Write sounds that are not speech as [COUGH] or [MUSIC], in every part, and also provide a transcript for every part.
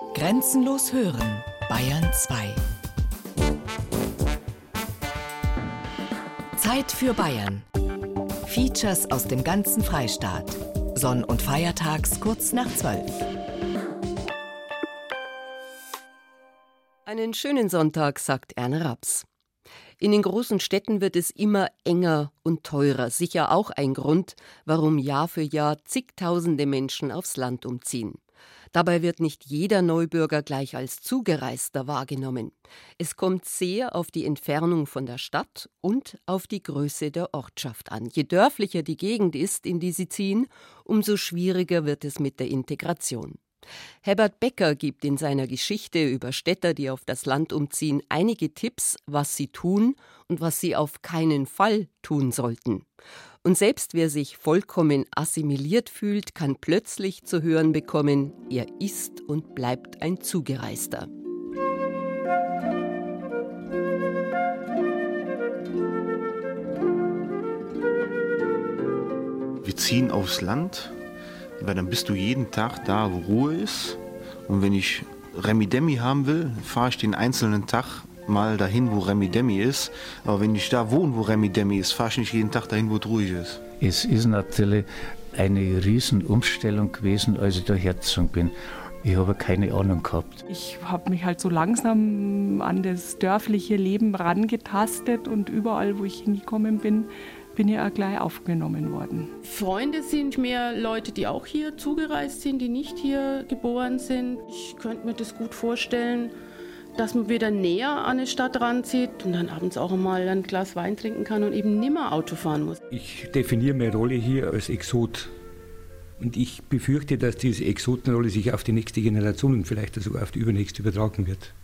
Grenzenlos hören, Bayern 2. Zeit für Bayern. Features aus dem ganzen Freistaat. Sonn- und Feiertags kurz nach 12. Einen schönen Sonntag, sagt Erne Raps. In den großen Städten wird es immer enger und teurer. Sicher auch ein Grund, warum Jahr für Jahr zigtausende Menschen aufs Land umziehen. Dabei wird nicht jeder Neubürger gleich als Zugereister wahrgenommen. Es kommt sehr auf die Entfernung von der Stadt und auf die Größe der Ortschaft an. Je dörflicher die Gegend ist, in die sie ziehen, umso schwieriger wird es mit der Integration. Herbert Becker gibt in seiner Geschichte über Städter, die auf das Land umziehen, einige Tipps, was sie tun und was sie auf keinen Fall tun sollten. Und selbst wer sich vollkommen assimiliert fühlt, kann plötzlich zu hören bekommen, er ist und bleibt ein Zugereister. Wir ziehen aufs Land, weil dann bist du jeden Tag da, wo Ruhe ist. Und wenn ich Remi Demi haben will, fahre ich den einzelnen Tag mal dahin, wo Remi Demi ist. Aber wenn ich da wohne, wo Remi Demi ist, fahre ich nicht jeden Tag dahin, wo es ruhig ist. Es ist natürlich eine Riesenumstellung gewesen, als ich da hergezogen bin. Ich habe keine Ahnung gehabt. Ich habe mich halt so langsam an das dörfliche Leben rangetastet und überall, wo ich hingekommen bin, bin ich auch gleich aufgenommen worden. Freunde sind mehr Leute, die auch hier zugereist sind, die nicht hier geboren sind. Ich könnte mir das gut vorstellen, dass man wieder näher an eine Stadt ranzieht und dann abends auch mal ein Glas Wein trinken kann und eben nimmer Auto fahren muss. Ich definiere meine Rolle hier als Exot. Und ich befürchte, dass diese Exotenrolle sich auf die nächste Generation und vielleicht sogar auf die übernächste übertragen wird.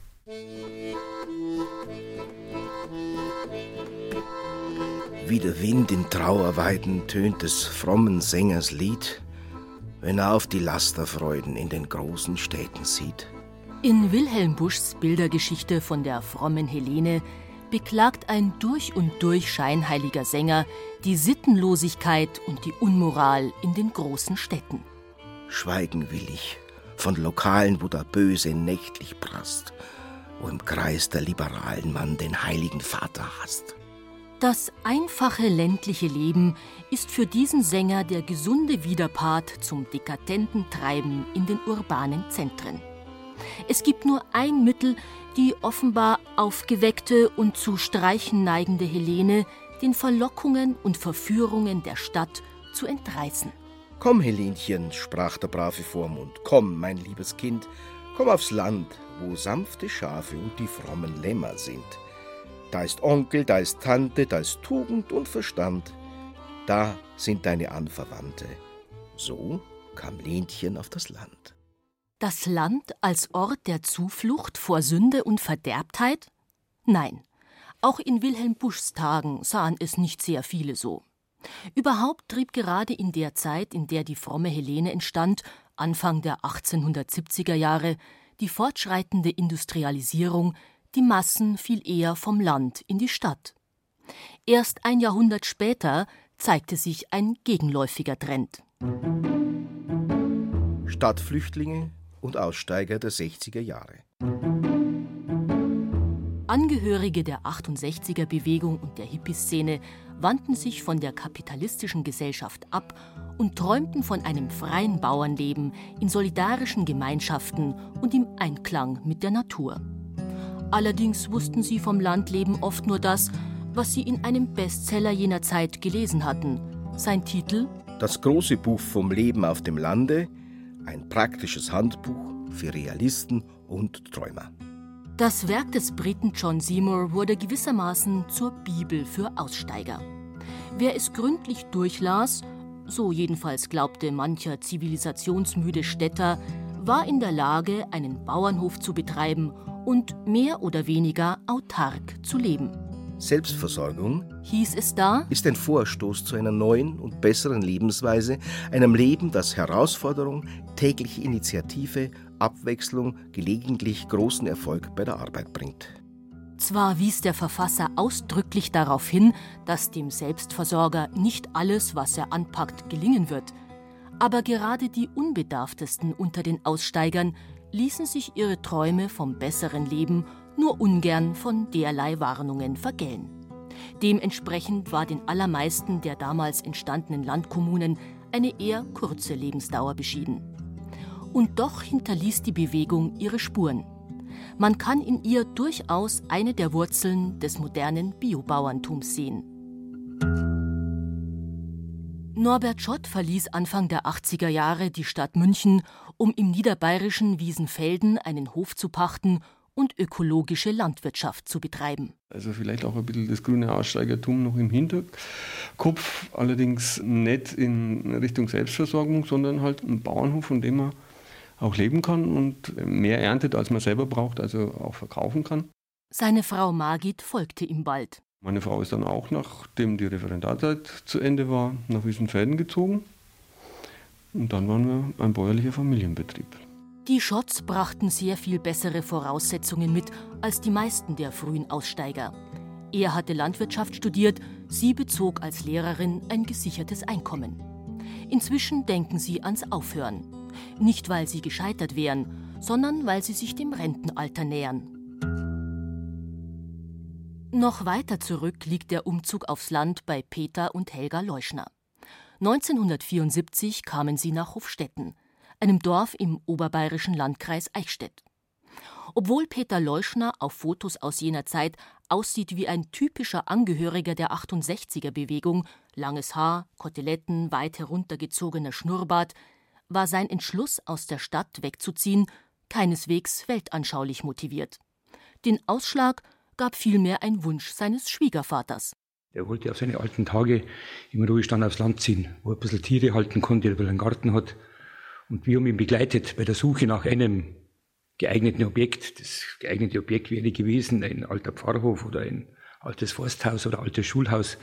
Wie der Wind in Trauerweiden tönt des frommen Sängers Lied, wenn er auf die Lasterfreuden in den großen Städten sieht. In Wilhelm Buschs Bildergeschichte von der frommen Helene beklagt ein durch und durch scheinheiliger Sänger die Sittenlosigkeit und die Unmoral in den großen Städten. Schweigen will ich von Lokalen, wo der Böse nächtlich prasst, wo im Kreis der liberalen Mann den heiligen Vater hasst. Das einfache ländliche Leben ist für diesen Sänger der gesunde Widerpart zum dekadenten Treiben in den urbanen Zentren. Es gibt nur ein Mittel, die offenbar aufgeweckte und zu Streichen neigende Helene den Verlockungen und Verführungen der Stadt zu entreißen. Komm, Helenchen, sprach der brave Vormund, komm, mein liebes Kind, komm aufs Land, wo sanfte Schafe und die frommen Lämmer sind. Da ist Onkel, da ist Tante, da ist Tugend und Verstand. Da sind deine Anverwandte. So kam Lenchen auf das Land. Das Land als Ort der Zuflucht vor Sünde und Verderbtheit? Nein, auch in Wilhelm Buschs Tagen sahen es nicht sehr viele so. Überhaupt trieb gerade in der Zeit, in der die fromme Helene entstand, Anfang der 1870er Jahre, die fortschreitende Industrialisierung die Massen viel eher vom Land in die Stadt. Erst ein Jahrhundert später zeigte sich ein gegenläufiger Trend. Stadtflüchtlinge und Aussteiger der 60er Jahre. Angehörige der 68er Bewegung und der Hippie-Szene wandten sich von der kapitalistischen Gesellschaft ab und träumten von einem freien Bauernleben in solidarischen Gemeinschaften und im Einklang mit der Natur. Allerdings wussten sie vom Landleben oft nur das, was sie in einem Bestseller jener Zeit gelesen hatten. Sein Titel Das große Buch vom Leben auf dem Lande, ein praktisches Handbuch für Realisten und Träumer. Das Werk des Briten John Seymour wurde gewissermaßen zur Bibel für Aussteiger. Wer es gründlich durchlas, so jedenfalls glaubte mancher zivilisationsmüde Städter, war in der Lage, einen Bauernhof zu betreiben und mehr oder weniger autark zu leben. Selbstversorgung, hieß es da, ist ein Vorstoß zu einer neuen und besseren Lebensweise, einem Leben, das Herausforderung, tägliche Initiative, Abwechslung, gelegentlich großen Erfolg bei der Arbeit bringt. Zwar wies der Verfasser ausdrücklich darauf hin, dass dem Selbstversorger nicht alles, was er anpackt, gelingen wird, aber gerade die Unbedarftesten unter den Aussteigern ließen sich ihre Träume vom besseren Leben nur ungern von derlei Warnungen vergällen. Dementsprechend war den allermeisten der damals entstandenen Landkommunen eine eher kurze Lebensdauer beschieden. Und doch hinterließ die Bewegung ihre Spuren. Man kann in ihr durchaus eine der Wurzeln des modernen Biobauerntums sehen. Norbert Schott verließ Anfang der 80er Jahre die Stadt München, um im niederbayerischen Wiesenfelden einen Hof zu pachten und ökologische Landwirtschaft zu betreiben. Also vielleicht auch ein bisschen das grüne Aussteigertum noch im Hinterkopf, allerdings nicht in Richtung Selbstversorgung, sondern halt ein Bauernhof, von dem man auch leben kann und mehr erntet, als man selber braucht, also auch verkaufen kann. Seine Frau Margit folgte ihm bald. Meine Frau ist dann auch, nachdem die Referendarzeit zu Ende war, nach Wiesenfelden gezogen. Und dann waren wir ein bäuerlicher Familienbetrieb. Die Schotts brachten sehr viel bessere Voraussetzungen mit als die meisten der frühen Aussteiger. Er hatte Landwirtschaft studiert, sie bezog als Lehrerin ein gesichertes Einkommen. Inzwischen denken sie ans Aufhören. Nicht, weil sie gescheitert wären, sondern weil sie sich dem Rentenalter nähern. Noch weiter zurück liegt der Umzug aufs Land bei Peter und Helga Leuschner. 1974 kamen sie nach Hofstetten einem Dorf im oberbayerischen Landkreis Eichstätt. Obwohl Peter Leuschner auf Fotos aus jener Zeit aussieht wie ein typischer Angehöriger der 68er Bewegung, langes Haar, Koteletten, weit heruntergezogener Schnurrbart, war sein Entschluss, aus der Stadt wegzuziehen, keineswegs weltanschaulich motiviert. Den Ausschlag gab vielmehr ein Wunsch seines Schwiegervaters. Er wollte auf seine alten Tage im Ruhestand aufs Land ziehen, wo er ein bisschen Tiere halten konnte, weil er einen Garten hat und wir haben ihn begleitet bei der Suche nach einem geeigneten Objekt. Das geeignete Objekt wäre gewesen ein alter Pfarrhof oder ein altes Forsthaus oder altes Schulhaus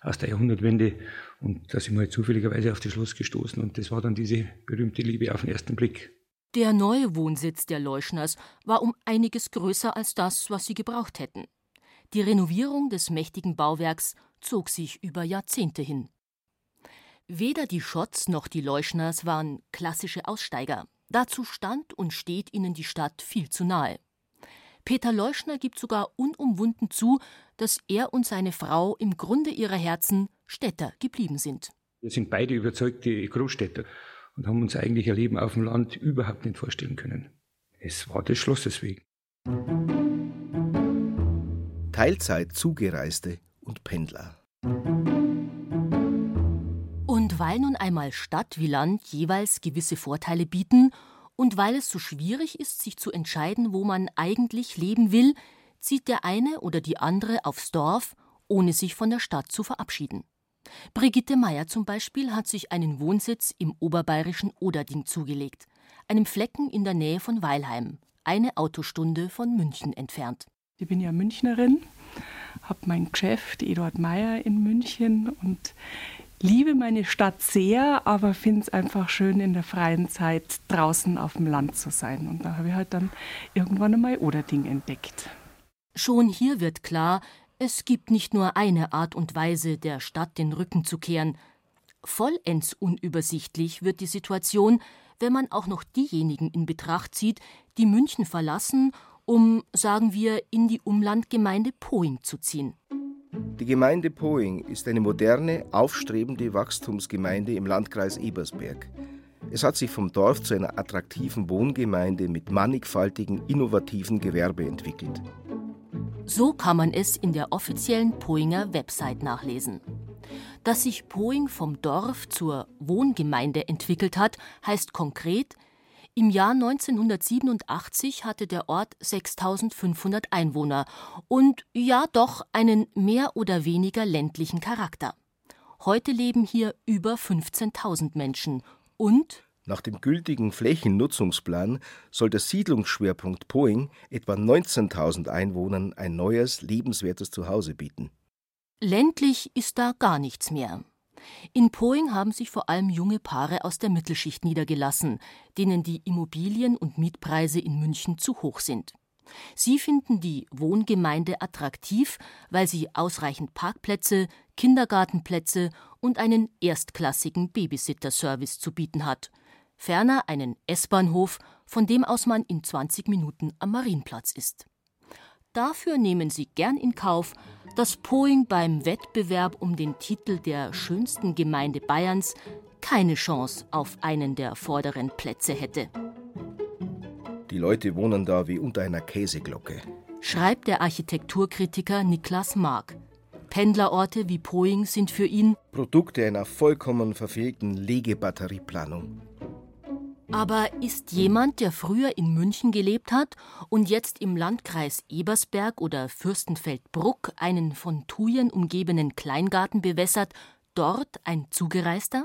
aus der Jahrhundertwende. Und da sind wir halt zufälligerweise auf das Schloss gestoßen. Und das war dann diese berühmte Liebe auf den ersten Blick. Der neue Wohnsitz der Leuschners war um einiges größer als das, was sie gebraucht hätten. Die Renovierung des mächtigen Bauwerks zog sich über Jahrzehnte hin. Weder die Schotts noch die Leuschners waren klassische Aussteiger. Dazu stand und steht ihnen die Stadt viel zu nahe. Peter Leuschner gibt sogar unumwunden zu, dass er und seine Frau im Grunde ihrer Herzen Städter geblieben sind. Wir sind beide überzeugte Großstädter und haben uns eigentlich ein Leben auf dem Land überhaupt nicht vorstellen können. Es war des Schlosses wegen. Teilzeit Zugereiste und Pendler. Weil nun einmal Stadt wie Land jeweils gewisse Vorteile bieten und weil es so schwierig ist, sich zu entscheiden, wo man eigentlich leben will, zieht der eine oder die andere aufs Dorf, ohne sich von der Stadt zu verabschieden. Brigitte Meyer zum Beispiel hat sich einen Wohnsitz im oberbayerischen Oderding zugelegt, einem Flecken in der Nähe von Weilheim, eine Autostunde von München entfernt. Ich bin ja Münchnerin, habe mein Geschäft Eduard Meyer in München und liebe meine Stadt sehr, aber finde es einfach schön, in der freien Zeit draußen auf dem Land zu sein. Und da habe ich halt dann irgendwann einmal Oderding entdeckt. Schon hier wird klar, es gibt nicht nur eine Art und Weise, der Stadt den Rücken zu kehren. Vollends unübersichtlich wird die Situation, wenn man auch noch diejenigen in Betracht zieht, die München verlassen, um, sagen wir, in die Umlandgemeinde Poing zu ziehen. Die Gemeinde Poing ist eine moderne, aufstrebende Wachstumsgemeinde im Landkreis Ebersberg. Es hat sich vom Dorf zu einer attraktiven Wohngemeinde mit mannigfaltigen, innovativen Gewerbe entwickelt. So kann man es in der offiziellen Poinger Website nachlesen. Dass sich Poing vom Dorf zur Wohngemeinde entwickelt hat, heißt konkret, im Jahr 1987 hatte der Ort 6500 Einwohner und ja doch einen mehr oder weniger ländlichen Charakter. Heute leben hier über 15.000 Menschen und nach dem gültigen Flächennutzungsplan soll der Siedlungsschwerpunkt Poing etwa 19.000 Einwohnern ein neues, lebenswertes Zuhause bieten. Ländlich ist da gar nichts mehr. In Poing haben sich vor allem junge Paare aus der Mittelschicht niedergelassen, denen die Immobilien- und Mietpreise in München zu hoch sind. Sie finden die Wohngemeinde attraktiv, weil sie ausreichend Parkplätze, Kindergartenplätze und einen erstklassigen Babysitterservice zu bieten hat. Ferner einen S-Bahnhof, von dem aus man in 20 Minuten am Marienplatz ist. Dafür nehmen sie gern in Kauf, dass Poing beim Wettbewerb um den Titel der schönsten Gemeinde Bayerns keine Chance auf einen der vorderen Plätze hätte. Die Leute wohnen da wie unter einer Käseglocke, schreibt der Architekturkritiker Niklas Mark. Pendlerorte wie Poing sind für ihn Produkte einer vollkommen verfehlten Legebatterieplanung. Aber ist jemand, der früher in München gelebt hat und jetzt im Landkreis Ebersberg oder Fürstenfeldbruck einen von Thujen umgebenen Kleingarten bewässert, dort ein Zugereister?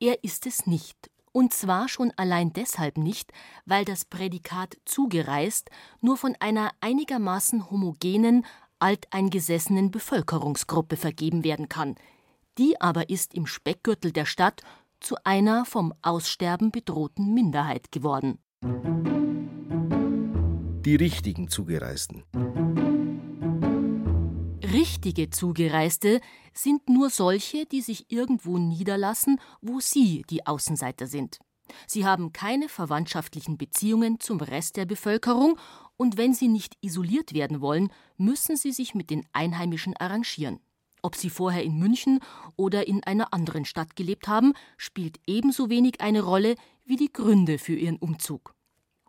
Er ist es nicht. Und zwar schon allein deshalb nicht, weil das Prädikat zugereist nur von einer einigermaßen homogenen, alteingesessenen Bevölkerungsgruppe vergeben werden kann. Die aber ist im Speckgürtel der Stadt zu einer vom Aussterben bedrohten Minderheit geworden. Die richtigen Zugereisten. Richtige Zugereiste sind nur solche, die sich irgendwo niederlassen, wo sie die Außenseiter sind. Sie haben keine verwandtschaftlichen Beziehungen zum Rest der Bevölkerung und wenn sie nicht isoliert werden wollen, müssen sie sich mit den Einheimischen arrangieren. Ob sie vorher in München oder in einer anderen Stadt gelebt haben, spielt ebenso wenig eine Rolle wie die Gründe für ihren Umzug.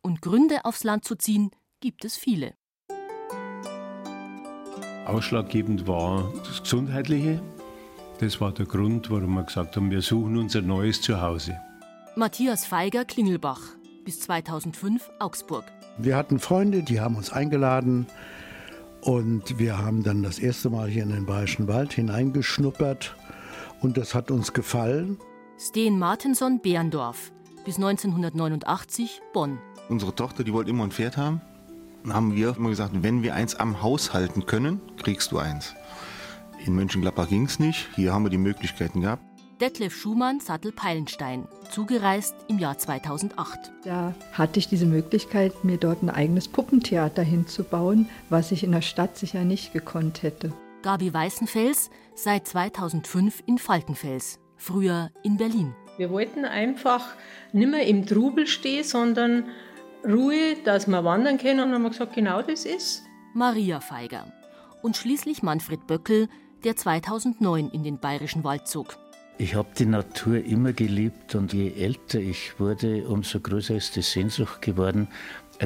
Und Gründe aufs Land zu ziehen, gibt es viele. Ausschlaggebend war das Gesundheitliche. Das war der Grund, warum wir gesagt haben, wir suchen unser neues Zuhause. Matthias Feiger, Klingelbach, bis 2005 Augsburg. Wir hatten Freunde, die haben uns eingeladen und wir haben dann das erste Mal hier in den Bayerischen Wald hineingeschnuppert und das hat uns gefallen. Sten Martinson, Berndorf, bis 1989 Bonn. Unsere Tochter, die wollte immer ein Pferd haben. Dann haben wir immer gesagt, wenn wir eins am Haus halten können, kriegst du eins. In Mönchengladbach ging es nicht. Hier haben wir die Möglichkeiten gehabt. Detlef Schumann, Sattel-Peilenstein, zugereist im Jahr 2008. Da hatte ich diese Möglichkeit, mir dort ein eigenes Puppentheater hinzubauen, was ich in der Stadt sicher nicht gekonnt hätte. Gabi Weißenfels, seit 2005 in Falkenfels, früher in Berlin. Wir wollten einfach nicht mehr im Trubel stehen, sondern Ruhe, dass wir wandern können. Und haben wir gesagt, genau das ist. Maria Feiger. Und schließlich Manfred Böckel, der 2009 in den Bayerischen Wald zog. Ich habe die Natur immer geliebt und je älter ich wurde, umso größer ist die Sehnsucht geworden,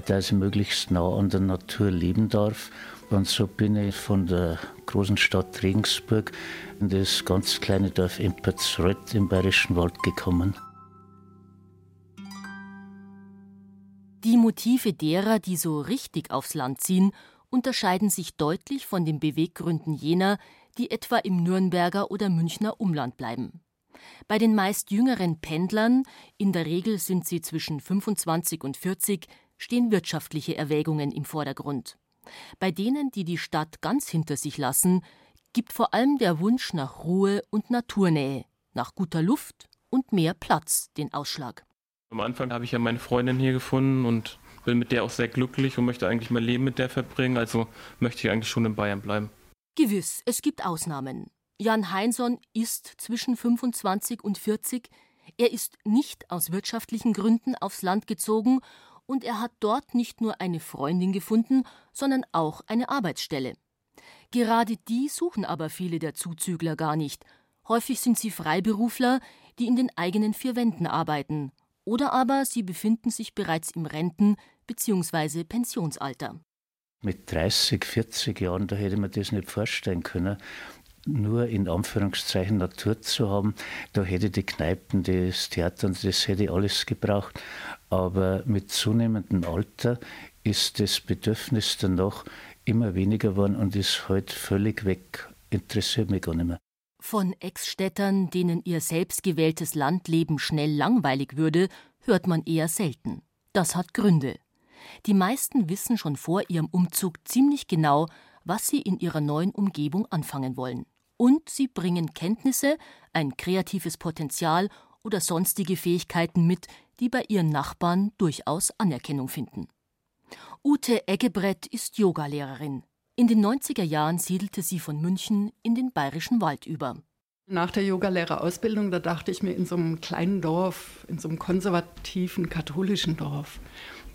dass ich möglichst nah an der Natur leben darf. Und so bin ich von der großen Stadt Regensburg in das ganz kleine Dorf Empertsreuth im Bayerischen Wald gekommen. Die Motive derer, die so richtig aufs Land ziehen, unterscheiden sich deutlich von den Beweggründen jener, die etwa im Nürnberger oder Münchner Umland bleiben. Bei den meist jüngeren Pendlern, in der Regel sind sie zwischen 25 und 40, stehen wirtschaftliche Erwägungen im Vordergrund. Bei denen, die die Stadt ganz hinter sich lassen, gibt vor allem der Wunsch nach Ruhe und Naturnähe, nach guter Luft und mehr Platz den Ausschlag. Am Anfang habe ich ja meine Freundin hier gefunden und bin mit der auch sehr glücklich und möchte eigentlich mein Leben mit der verbringen, also möchte ich eigentlich schon in Bayern bleiben. Gewiss, es gibt Ausnahmen. Jan Heinsohn ist zwischen 25 und 40. Er ist nicht aus wirtschaftlichen Gründen aufs Land gezogen und er hat dort nicht nur eine Freundin gefunden, sondern auch eine Arbeitsstelle. Gerade die suchen aber viele der Zuzügler gar nicht. Häufig sind sie Freiberufler, die in den eigenen vier Wänden arbeiten. Oder aber sie befinden sich bereits im Renten- bzw. Pensionsalter. Mit 30, 40 Jahren, da hätte man das nicht vorstellen können nur in Anführungszeichen Natur zu haben. Da hätte die Kneipen, das Theater und das hätte alles gebraucht. Aber mit zunehmendem Alter ist das Bedürfnis danach immer weniger geworden und ist heute halt völlig weg. Interessiert mich gar nicht mehr. Von Ex-Städtern, denen ihr selbstgewähltes Landleben schnell langweilig würde, hört man eher selten. Das hat Gründe. Die meisten wissen schon vor ihrem Umzug ziemlich genau, was sie in ihrer neuen Umgebung anfangen wollen und sie bringen Kenntnisse, ein kreatives Potenzial oder sonstige Fähigkeiten mit, die bei ihren Nachbarn durchaus Anerkennung finden. Ute Eggebrett ist Yogalehrerin. In den 90er Jahren siedelte sie von München in den Bayerischen Wald über. Nach der Yogalehrerausbildung, da dachte ich mir, in so einem kleinen Dorf, in so einem konservativen katholischen Dorf,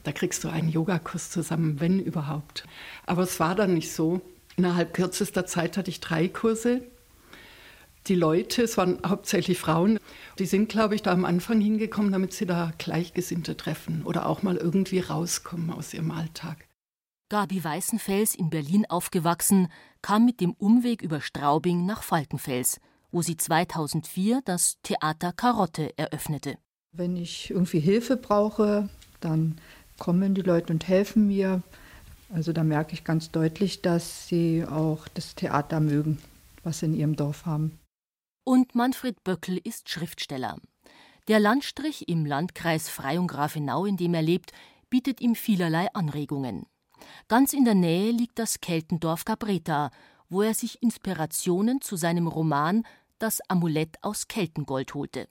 da kriegst du einen Yogakurs zusammen, wenn überhaupt. Aber es war dann nicht so. Innerhalb kürzester Zeit hatte ich drei Kurse. Die Leute, es waren hauptsächlich Frauen, die sind, glaube ich, da am Anfang hingekommen, damit sie da Gleichgesinnte treffen oder auch mal irgendwie rauskommen aus ihrem Alltag. Gabi Weißenfels, in Berlin aufgewachsen, kam mit dem Umweg über Straubing nach Falkenfels wo sie 2004 das Theater Karotte eröffnete. Wenn ich irgendwie Hilfe brauche, dann kommen die Leute und helfen mir. Also da merke ich ganz deutlich, dass sie auch das Theater mögen, was sie in ihrem Dorf haben. Und Manfred Böckel ist Schriftsteller. Der Landstrich im Landkreis Freyung-Grafenau, in dem er lebt, bietet ihm vielerlei Anregungen. Ganz in der Nähe liegt das Keltendorf Gabreta, wo er sich Inspirationen zu seinem Roman Das Amulett aus Keltengold holte.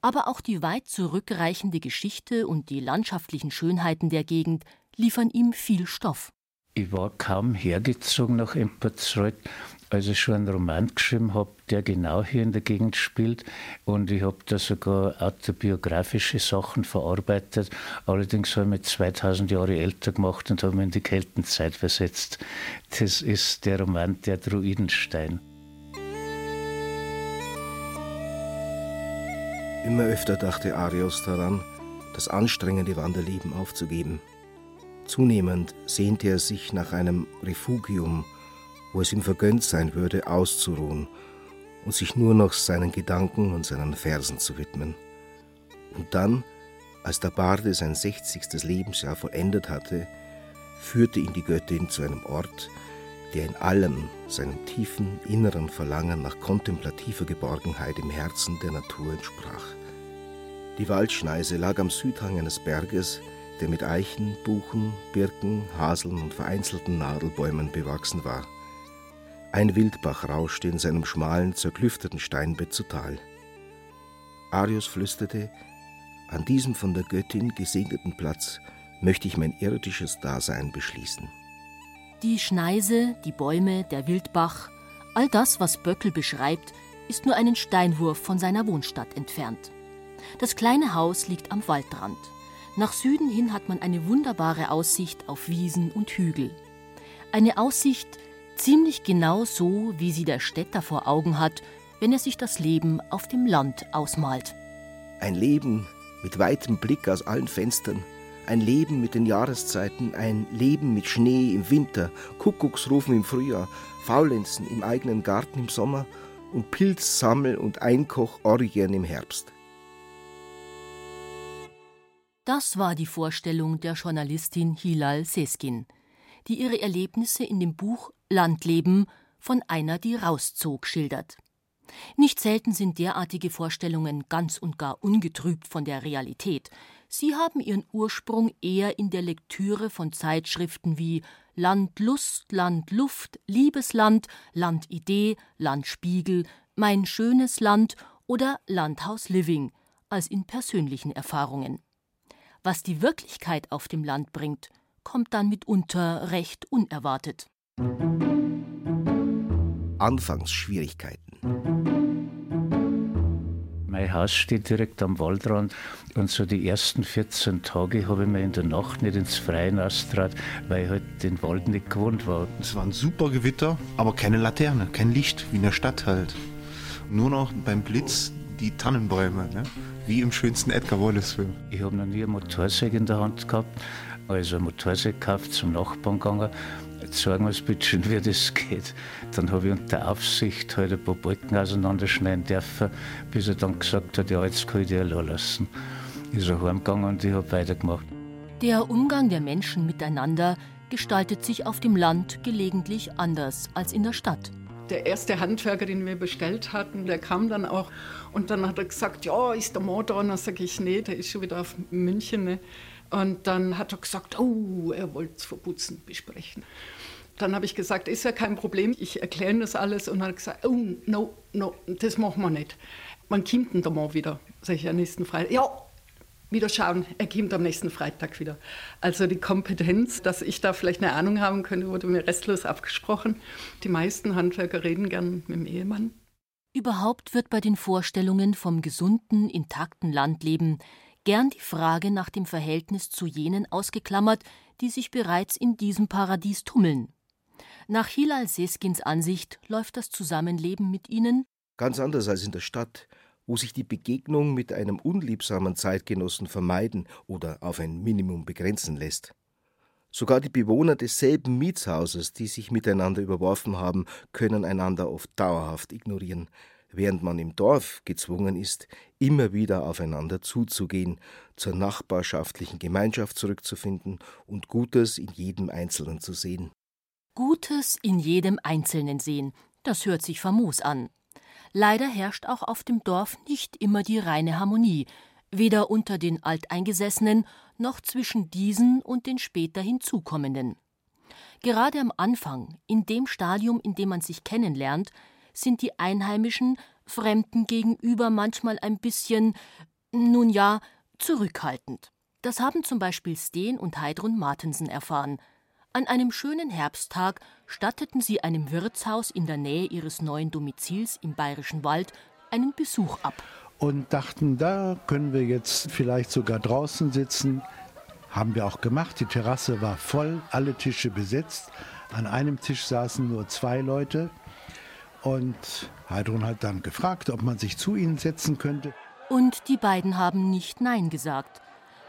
Aber auch die weit zurückreichende Geschichte und die landschaftlichen Schönheiten der Gegend liefern ihm viel Stoff. Ich war kaum hergezogen nach Empertsreuth, als ich schon einen Roman geschrieben habe, der genau hier in der Gegend spielt. Und ich habe da sogar autobiografische Sachen verarbeitet. Allerdings habe ich mich 2000 Jahre älter gemacht und habe mich in die Keltenzeit versetzt. Das ist der Roman Der Druidenstein. Immer öfter dachte Arios daran, das anstrengende Wanderleben aufzugeben. Zunehmend sehnte er sich nach einem Refugium, wo es ihm vergönnt sein würde, auszuruhen und sich nur noch seinen Gedanken und seinen Versen zu widmen. Und dann, als der Barde sein sechzigstes Lebensjahr vollendet hatte, führte ihn die Göttin zu einem Ort, der in allem seinem tiefen inneren Verlangen nach kontemplativer Geborgenheit im Herzen der Natur entsprach. Die Waldschneise lag am Südhang eines Berges, der mit Eichen, Buchen, Birken, Haseln und vereinzelten Nadelbäumen bewachsen war. Ein Wildbach rauschte in seinem schmalen, zerklüfteten Steinbett zu Tal. Arius flüsterte, an diesem von der Göttin gesegneten Platz möchte ich mein irdisches Dasein beschließen. Die Schneise, die Bäume, der Wildbach, all das, was Böckel beschreibt, ist nur einen Steinwurf von seiner Wohnstadt entfernt. Das kleine Haus liegt am Waldrand. Nach Süden hin hat man eine wunderbare Aussicht auf Wiesen und Hügel. Eine Aussicht ziemlich genau so, wie sie der Städter vor Augen hat, wenn er sich das Leben auf dem Land ausmalt. Ein Leben mit weitem Blick aus allen Fenstern, ein Leben mit den Jahreszeiten, ein Leben mit Schnee im Winter, Kuckucksrufen im Frühjahr, Faulenzen im eigenen Garten im Sommer und Pilzsammel- und Einkochorgien im Herbst. Das war die Vorstellung der Journalistin Hilal Seskin, die ihre Erlebnisse in dem Buch Landleben von einer, die rauszog, schildert. Nicht selten sind derartige Vorstellungen ganz und gar ungetrübt von der Realität. Sie haben ihren Ursprung eher in der Lektüre von Zeitschriften wie Landlust, Landluft, Liebesland, Landidee, Landspiegel, Mein schönes Land oder Landhaus Living als in persönlichen Erfahrungen. Was die Wirklichkeit auf dem Land bringt, kommt dann mitunter recht unerwartet. Anfangsschwierigkeiten. Mein Haus steht direkt am Waldrand und so die ersten 14 Tage habe ich mir in der Nacht nicht ins Freie ausgetraut, weil ich halt den Wald nicht gewohnt war. Es war ein super Gewitter, aber keine Laterne, kein Licht, wie in der Stadt halt. Nur noch beim Blitz die Tannenbäume, ne? Wie im schönsten Edgar Wallace-Film. Ich habe noch nie eine Motorsäge in der Hand gehabt, also eine Motorsäge gekauft, zum Nachbarn gegangen. Jetzt sagen wir es bitte schön, wie das geht. Dann habe ich unter Aufsicht halt ein paar Balken auseinanderschneiden dürfen, bis er dann gesagt hat, ja, jetzt kann ich die allein lassen. Ist er heimgegangen und ich habe weitergemacht. Der Umgang der Menschen miteinander gestaltet sich auf dem Land gelegentlich anders als in der Stadt der erste Handwerker, den wir bestellt hatten, der kam dann auch und dann hat er gesagt, ja, ist der Motor? Und dann sage ich, nee, der ist schon wieder auf München. Ne? Und dann hat er gesagt, oh, er wollte es verputzen besprechen. Dann habe ich gesagt, ist ja kein Problem, ich erkläre das alles. Und er hat gesagt, oh, no, no, das machen wir nicht. Man kommt denn da mal wieder, sage ich am nächsten Freitag. Ja, wieder schauen, er kommt am nächsten Freitag wieder. Also die Kompetenz, dass ich da vielleicht eine Ahnung haben könnte, wurde mir restlos abgesprochen. Die meisten Handwerker reden gern mit dem Ehemann. Überhaupt wird bei den Vorstellungen vom gesunden, intakten Landleben gern die Frage nach dem Verhältnis zu jenen ausgeklammert, die sich bereits in diesem Paradies tummeln. Nach Hilal Seskins Ansicht läuft das Zusammenleben mit ihnen ganz anders als in der Stadt, wo sich die Begegnung mit einem unliebsamen Zeitgenossen vermeiden oder auf ein Minimum begrenzen lässt. Sogar die Bewohner desselben Mietshauses, die sich miteinander überworfen haben, können einander oft dauerhaft ignorieren, während man im Dorf gezwungen ist, immer wieder aufeinander zuzugehen, zur nachbarschaftlichen Gemeinschaft zurückzufinden und Gutes in jedem Einzelnen zu sehen. Gutes in jedem Einzelnen sehen, das hört sich famos an. Leider herrscht auch auf dem Dorf nicht immer die reine Harmonie, weder unter den Alteingesessenen noch zwischen diesen und den später hinzukommenden. Gerade am Anfang, in dem Stadium, in dem man sich kennenlernt, sind die Einheimischen Fremden gegenüber manchmal ein bisschen, nun ja, zurückhaltend. Das haben zum Beispiel Steen und Heidrun Martensen erfahren. An einem schönen Herbsttag statteten sie einem Wirtshaus in der Nähe ihres neuen Domizils im Bayerischen Wald einen Besuch ab und dachten, da können wir jetzt vielleicht sogar draußen sitzen. Haben wir auch gemacht. Die Terrasse war voll, alle Tische besetzt. An einem Tisch saßen nur zwei Leute. Und Heidrun hat dann gefragt, ob man sich zu ihnen setzen könnte. Und die beiden haben nicht Nein gesagt.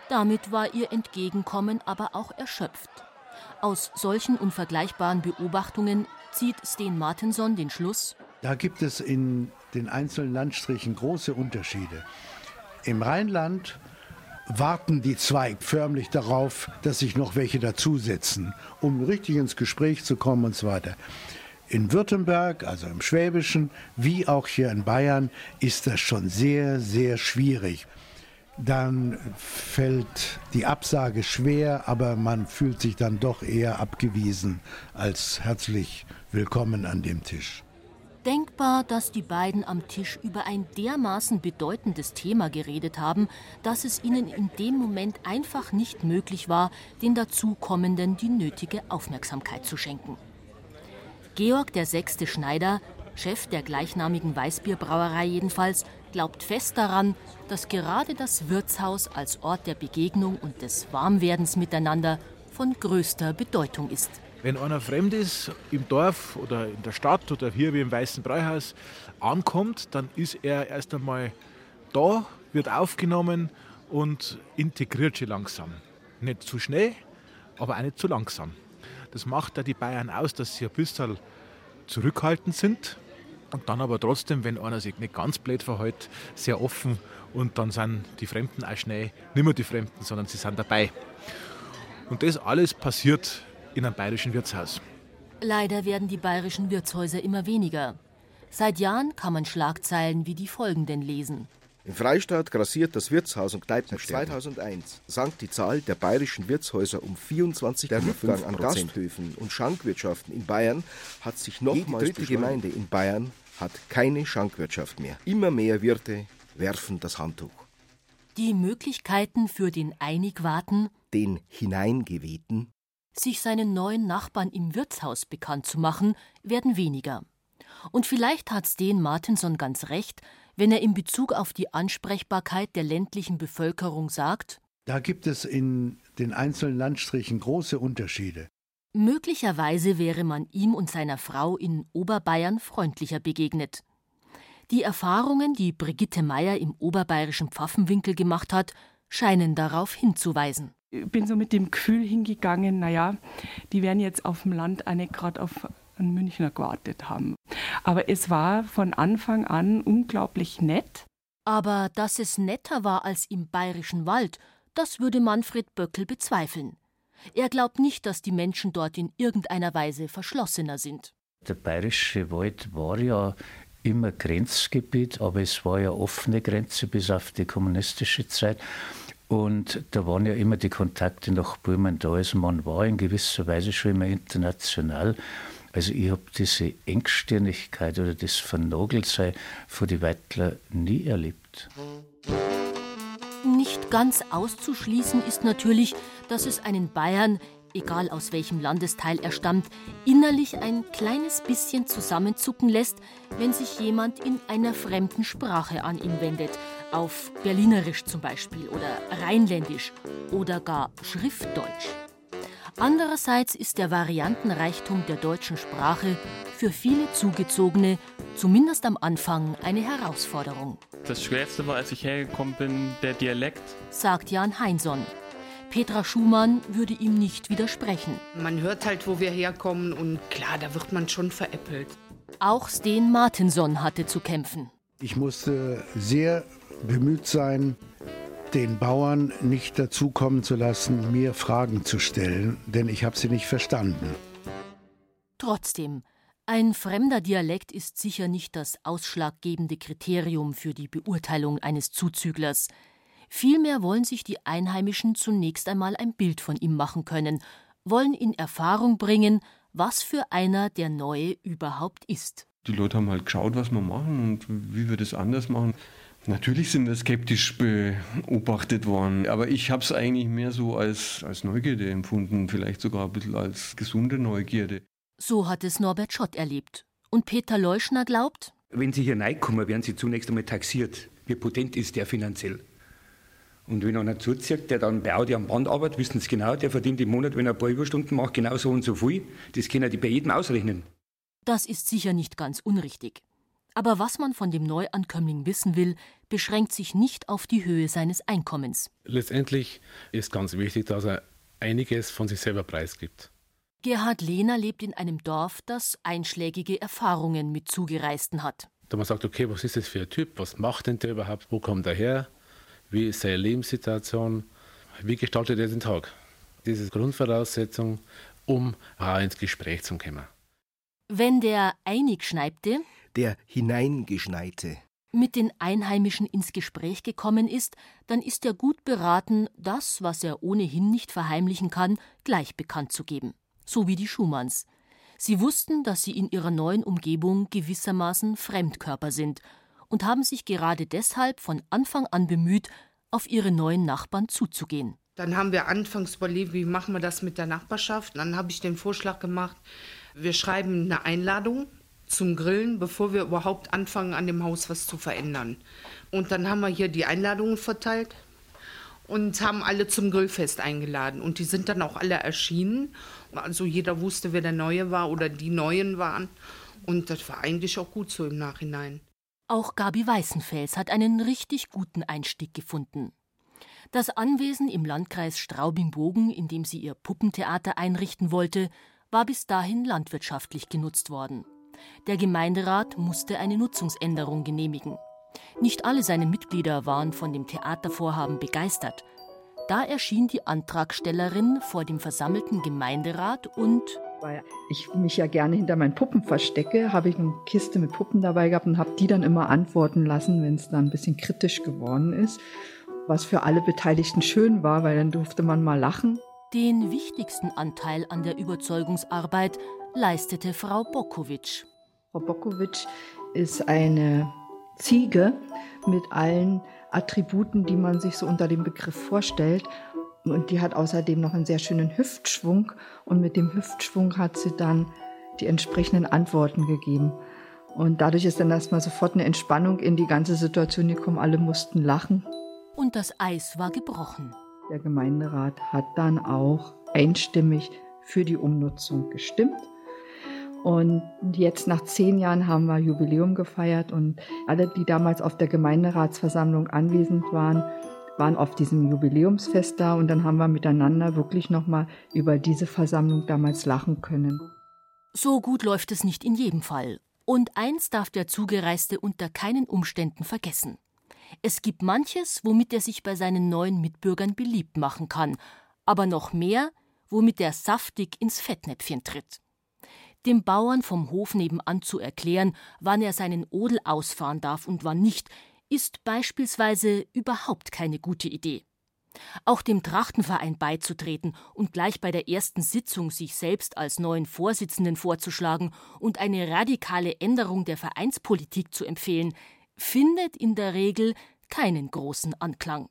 Damit war ihr Entgegenkommen aber auch erschöpft. Aus solchen unvergleichbaren Beobachtungen zieht Sten Martinson den Schluss, da gibt es in den einzelnen Landstrichen große Unterschiede. Im Rheinland warten die zwei förmlich darauf, dass sich noch welche dazusetzen, um richtig ins Gespräch zu kommen und so weiter. In Württemberg, also im Schwäbischen, wie auch hier in Bayern, ist das schon sehr, sehr schwierig. Dann fällt die Absage schwer, aber man fühlt sich dann doch eher abgewiesen als herzlich willkommen an dem Tisch. Denkbar, dass die beiden am Tisch über ein dermaßen bedeutendes Thema geredet haben, dass es ihnen in dem Moment einfach nicht möglich war, den Dazukommenden die nötige Aufmerksamkeit zu schenken. Georg der sechste Schneider, Chef der gleichnamigen Weißbierbrauerei jedenfalls, glaubt fest daran, dass gerade das Wirtshaus als Ort der Begegnung und des Warmwerdens miteinander von größter Bedeutung ist. Wenn einer fremd ist, im Dorf oder in der Stadt oder hier wie im Weißen Bräuhaus ankommt, dann ist er erst einmal da, wird aufgenommen und integriert sich langsam. Nicht zu schnell, aber auch nicht zu langsam. Das macht ja die Bayern aus, dass sie ein bisschen zurückhaltend sind und dann aber trotzdem, wenn einer sich nicht ganz blöd verhält, sehr offen und dann sind die Fremden auch schnell nicht mehr die Fremden, sondern sie sind dabei. Und das alles passiert in einem bayerischen Wirtshaus. Leider werden die bayerischen Wirtshäuser immer weniger. Seit Jahren kann man Schlagzeilen wie die folgenden lesen. Im Freistaat grassiert das Wirtshaus und Kneipensterben. 2001 sank die Zahl der bayerischen Wirtshäuser um 24 Der Rückgang an Gasthöfen und Schankwirtschaften in Bayern hat sich nochmals Die dritte Gemeinde in Bayern hat keine Schankwirtschaft mehr. Immer mehr Wirte werfen das Handtuch. Die Möglichkeiten für den Einigwarten, den Hineingewehten, sich seinen neuen Nachbarn im Wirtshaus bekannt zu machen, werden weniger. Und vielleicht hat Sten Martinson ganz recht, wenn er in Bezug auf die Ansprechbarkeit der ländlichen Bevölkerung sagt, da gibt es in den einzelnen Landstrichen große Unterschiede. Möglicherweise wäre man ihm und seiner Frau in Oberbayern freundlicher begegnet. Die Erfahrungen, die Brigitte Meyer im oberbayerischen Pfaffenwinkel gemacht hat, scheinen darauf hinzuweisen bin so mit dem Gefühl hingegangen, naja, die werden jetzt auf dem Land eine gerade auf einen Münchner gewartet haben. Aber es war von Anfang an unglaublich nett. Aber dass es netter war als im bayerischen Wald, das würde Manfred Böckel bezweifeln. Er glaubt nicht, dass die Menschen dort in irgendeiner Weise verschlossener sind. Der bayerische Wald war ja immer Grenzgebiet, aber es war ja offene Grenze bis auf die kommunistische Zeit. Und da waren ja immer die Kontakte nach Böhmen da. Also man war in gewisser Weise schon immer international. Also ich habe diese Engstirnigkeit oder das Vernageltsein von die Weitler nie erlebt. Nicht ganz auszuschließen ist natürlich, dass es einen Bayern egal aus welchem Landesteil er stammt, innerlich ein kleines bisschen zusammenzucken lässt, wenn sich jemand in einer fremden Sprache an ihn wendet, auf Berlinerisch zum Beispiel oder Rheinländisch oder gar Schriftdeutsch. Andererseits ist der Variantenreichtum der deutschen Sprache für viele Zugezogene, zumindest am Anfang, eine Herausforderung. Das Schwerste war, als ich hergekommen bin, der Dialekt, sagt Jan Heinson. Petra Schumann würde ihm nicht widersprechen. Man hört halt, wo wir herkommen und klar, da wird man schon veräppelt. Auch Sten Martinson hatte zu kämpfen. Ich musste sehr bemüht sein, den Bauern nicht dazu kommen zu lassen, mir Fragen zu stellen, denn ich habe sie nicht verstanden. Trotzdem, ein fremder Dialekt ist sicher nicht das ausschlaggebende Kriterium für die Beurteilung eines Zuzüglers. Vielmehr wollen sich die Einheimischen zunächst einmal ein Bild von ihm machen können, wollen in Erfahrung bringen, was für einer der Neue überhaupt ist. Die Leute haben halt geschaut, was wir machen und wie wir das anders machen. Natürlich sind wir skeptisch beobachtet worden, aber ich habe es eigentlich mehr so als, als Neugierde empfunden, vielleicht sogar ein bisschen als gesunde Neugierde. So hat es Norbert Schott erlebt. Und Peter Leuschner glaubt, wenn Sie hier reinkommen, werden Sie zunächst einmal taxiert. Wie potent ist der finanziell? Und wenn einer zuzieht, der dann bei Audi am Band arbeitet, wissen Sie genau, der verdient im Monat, wenn er ein paar Überstunden macht, genau so und so viel. Das können die bei jedem ausrechnen. Das ist sicher nicht ganz unrichtig. Aber was man von dem Neuankömmling wissen will, beschränkt sich nicht auf die Höhe seines Einkommens. Letztendlich ist ganz wichtig, dass er einiges von sich selber preisgibt. Gerhard Lehner lebt in einem Dorf, das einschlägige Erfahrungen mit Zugereisten hat. Da man sagt, okay, was ist das für ein Typ? Was macht denn der überhaupt? Wo kommt er her? Wie ist seine Lebenssituation? Wie gestaltet er den Tag? Das ist Grundvoraussetzung, um auch ins Gespräch zu kommen. Wenn der Einigschneibte, der Hineingeschneite, mit den Einheimischen ins Gespräch gekommen ist, dann ist er gut beraten, das, was er ohnehin nicht verheimlichen kann, gleich bekannt zu geben. So wie die Schumanns. Sie wussten, dass sie in ihrer neuen Umgebung gewissermaßen Fremdkörper sind und haben sich gerade deshalb von Anfang an bemüht, auf ihre neuen Nachbarn zuzugehen. Dann haben wir anfangs überlegt, wie machen wir das mit der Nachbarschaft. Dann habe ich den Vorschlag gemacht, wir schreiben eine Einladung zum Grillen, bevor wir überhaupt anfangen, an dem Haus was zu verändern. Und dann haben wir hier die Einladungen verteilt und haben alle zum Grillfest eingeladen. Und die sind dann auch alle erschienen. Also jeder wusste, wer der Neue war oder die Neuen waren. Und das war eigentlich auch gut so im Nachhinein. Auch Gabi Weißenfels hat einen richtig guten Einstieg gefunden. Das Anwesen im Landkreis Straubing-Bogen, in dem sie ihr Puppentheater einrichten wollte, war bis dahin landwirtschaftlich genutzt worden. Der Gemeinderat musste eine Nutzungsänderung genehmigen. Nicht alle seine Mitglieder waren von dem Theatervorhaben begeistert. Da erschien die Antragstellerin vor dem versammelten Gemeinderat und weil ich mich ja gerne hinter meinen Puppen verstecke, habe ich eine Kiste mit Puppen dabei gehabt und habe die dann immer antworten lassen, wenn es dann ein bisschen kritisch geworden ist. Was für alle Beteiligten schön war, weil dann durfte man mal lachen. Den wichtigsten Anteil an der Überzeugungsarbeit leistete Frau Bokowitsch. Frau Bokowitsch ist eine Ziege mit allen Attributen, die man sich so unter dem Begriff vorstellt. Und die hat außerdem noch einen sehr schönen Hüftschwung. Und mit dem Hüftschwung hat sie dann die entsprechenden Antworten gegeben. Und dadurch ist dann erstmal sofort eine Entspannung in die ganze Situation gekommen. Alle mussten lachen. Und das Eis war gebrochen. Der Gemeinderat hat dann auch einstimmig für die Umnutzung gestimmt. Und jetzt nach zehn Jahren haben wir Jubiläum gefeiert und alle, die damals auf der Gemeinderatsversammlung anwesend waren, waren auf diesem Jubiläumsfest da und dann haben wir miteinander wirklich nochmal über diese Versammlung damals lachen können. So gut läuft es nicht in jedem Fall. Und eins darf der Zugereiste unter keinen Umständen vergessen. Es gibt manches, womit er sich bei seinen neuen Mitbürgern beliebt machen kann, aber noch mehr, womit er saftig ins Fettnäpfchen tritt. Dem Bauern vom Hof nebenan zu erklären, wann er seinen Odel ausfahren darf und wann nicht, ist beispielsweise überhaupt keine gute Idee. Auch dem Trachtenverein beizutreten und gleich bei der ersten Sitzung sich selbst als neuen Vorsitzenden vorzuschlagen und eine radikale Änderung der Vereinspolitik zu empfehlen, findet in der Regel keinen großen Anklang.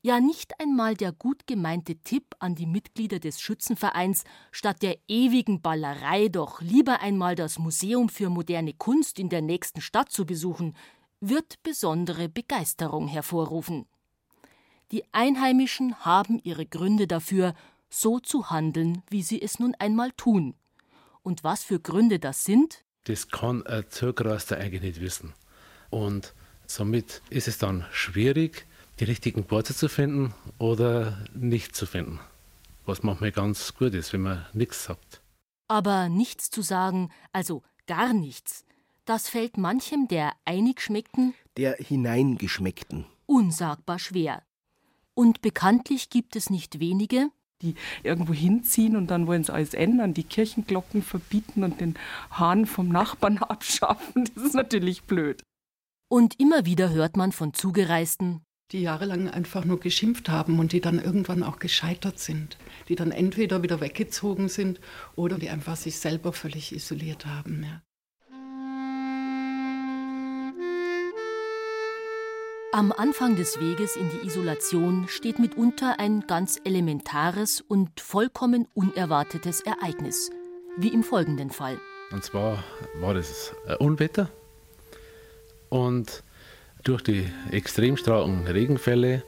Ja, nicht einmal der gut gemeinte Tipp an die Mitglieder des Schützenvereins, statt der ewigen Ballerei doch lieber einmal das Museum für moderne Kunst in der nächsten Stadt zu besuchen, wird besondere Begeisterung hervorrufen. Die Einheimischen haben ihre Gründe dafür, so zu handeln, wie sie es nun einmal tun. Und was für Gründe das sind? Das kann ein Zirkelraster eigentlich nicht wissen. Und somit ist es dann schwierig, die richtigen Worte zu finden oder nicht zu finden. Was manchmal ganz gut ist, wenn man nichts sagt. Aber nichts zu sagen, also gar nichts, das fällt manchem der Einigschmeckten, der Hineingeschmeckten, unsagbar schwer. Und bekanntlich gibt es nicht wenige, die irgendwo hinziehen und dann wollen sie alles ändern, die Kirchenglocken verbieten und den Hahn vom Nachbarn [LAUGHS] abschaffen. Das ist natürlich blöd. Und immer wieder hört man von Zugereisten, die jahrelang einfach nur geschimpft haben und die dann irgendwann auch gescheitert sind, die dann entweder wieder weggezogen sind oder die einfach sich selber völlig isoliert haben. Ja. Am Anfang des Weges in die Isolation steht mitunter ein ganz elementares und vollkommen unerwartetes Ereignis, wie im folgenden Fall. Und zwar war das ein Unwetter und durch die extrem starken Regenfälle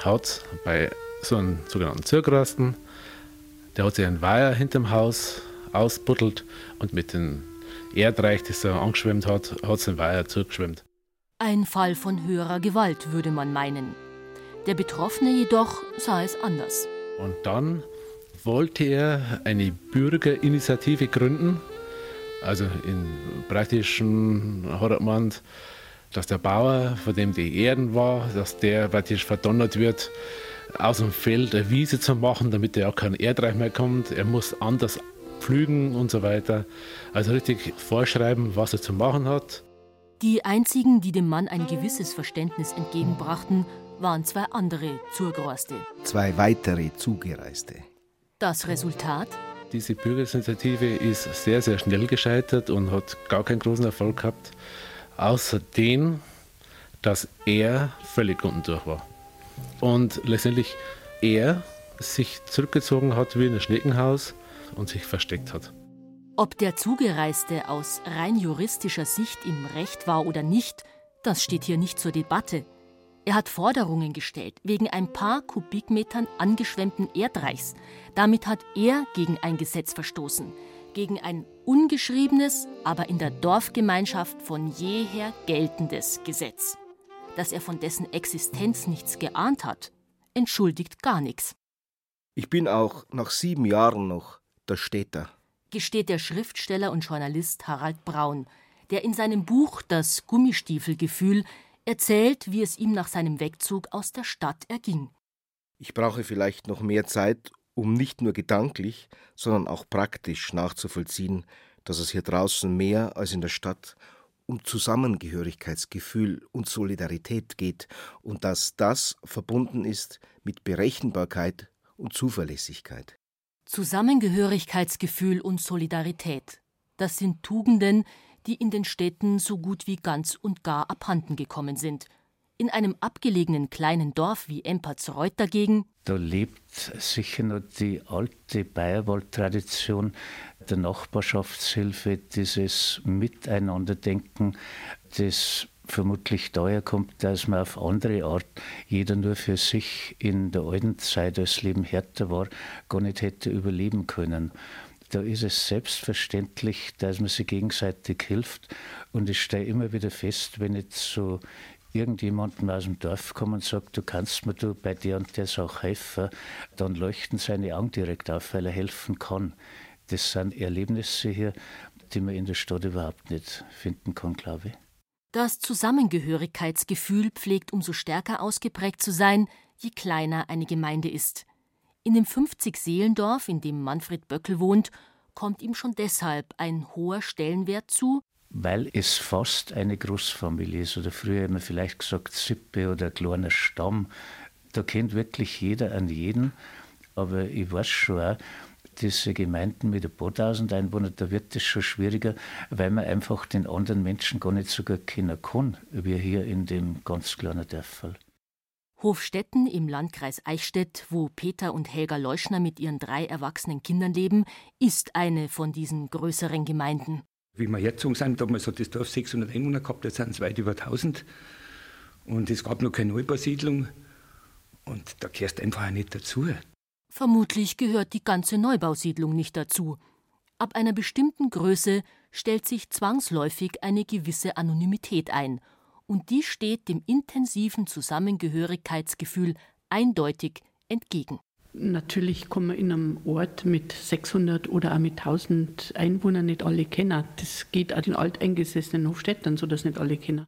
hat bei so einem sogenannten Zirkrasten, der hat sich ein Weiher hinterm Haus ausbuddelt und mit dem Erdreich, das er angeschwemmt hat, hat es ein Weiher zugeschwemmt. Ein Fall von höherer Gewalt, würde man meinen. Der Betroffene jedoch sah es anders. Und dann wollte er eine Bürgerinitiative gründen. Also in praktischen man, dass der Bauer, von dem die Erden war, dass der praktisch verdonnert wird, aus dem Feld eine Wiese zu machen, damit er auch kein Erdreich mehr kommt. Er muss anders pflügen und so weiter. Also richtig vorschreiben, was er zu machen hat. Die einzigen, die dem Mann ein gewisses Verständnis entgegenbrachten, waren zwei andere Zurgroste. Zwei weitere Zugereiste. Das Resultat? Diese Bürgerinitiative ist sehr, sehr schnell gescheitert und hat gar keinen großen Erfolg gehabt. Außer den, dass er völlig unten durch war. Und letztendlich er sich zurückgezogen hat wie in ein Schneckenhaus und sich versteckt hat. Ob der Zugereiste aus rein juristischer Sicht im Recht war oder nicht, das steht hier nicht zur Debatte. Er hat Forderungen gestellt wegen ein paar Kubikmetern angeschwemmten Erdreichs. Damit hat er gegen ein Gesetz verstoßen, gegen ein ungeschriebenes, aber in der Dorfgemeinschaft von jeher geltendes Gesetz. Dass er von dessen Existenz nichts geahnt hat, entschuldigt gar nichts. Ich bin auch nach sieben Jahren noch der Städter gesteht der Schriftsteller und Journalist Harald Braun, der in seinem Buch Das Gummistiefelgefühl erzählt, wie es ihm nach seinem Wegzug aus der Stadt erging. Ich brauche vielleicht noch mehr Zeit, um nicht nur gedanklich, sondern auch praktisch nachzuvollziehen, dass es hier draußen mehr als in der Stadt um Zusammengehörigkeitsgefühl und Solidarität geht und dass das verbunden ist mit Berechenbarkeit und Zuverlässigkeit. Zusammengehörigkeitsgefühl und Solidarität. Das sind Tugenden, die in den Städten so gut wie ganz und gar abhanden gekommen sind. In einem abgelegenen kleinen Dorf wie Empertsreuth dagegen da lebt sicher noch die alte Bayerwald-Tradition der Nachbarschaftshilfe, dieses Miteinanderdenken, das vermutlich daher kommt, dass man auf andere Art jeder nur für sich in der alten Zeit, als Leben härter war, gar nicht hätte überleben können. Da ist es selbstverständlich, dass man sich gegenseitig hilft. Und ich stelle immer wieder fest, wenn jetzt so irgendjemandem aus dem Dorf kommt und sagt, du kannst mir du bei der und der Sache helfen, dann leuchten seine Augen direkt auf, weil er helfen kann. Das sind Erlebnisse hier, die man in der Stadt überhaupt nicht finden kann, glaube ich. Das Zusammengehörigkeitsgefühl pflegt umso stärker ausgeprägt zu sein, je kleiner eine Gemeinde ist. In dem 50-Seelendorf, in dem Manfred Böckel wohnt, kommt ihm schon deshalb ein hoher Stellenwert zu, weil es fast eine Großfamilie ist oder früher immer vielleicht gesagt Sippe oder kleiner Stamm. Da kennt wirklich jeder an jeden, aber ich weiß schon auch, diese Gemeinden mit ein paar tausend Einwohnern, da wird es schon schwieriger, weil man einfach den anderen Menschen gar nicht so gut kennen kann, wie hier in dem ganz kleinen Dörfel. Hofstetten im Landkreis Eichstätt, wo Peter und Helga Leuschner mit ihren drei erwachsenen Kindern leben, ist eine von diesen größeren Gemeinden. Wie wir hergezogen sind, damals hat das Dorf 600 Einwohner gehabt, jetzt sind es weit über 1000. Und es gab noch keine Neubausiedlung. Und da gehörst einfach auch nicht dazu. Vermutlich gehört die ganze Neubausiedlung nicht dazu. Ab einer bestimmten Größe stellt sich zwangsläufig eine gewisse Anonymität ein. Und die steht dem intensiven Zusammengehörigkeitsgefühl eindeutig entgegen. Natürlich kann man in einem Ort mit 600 oder auch mit 1000 Einwohnern nicht alle kennen. Das geht auch den alteingesessenen Hofstädtern so, dass nicht alle kennen.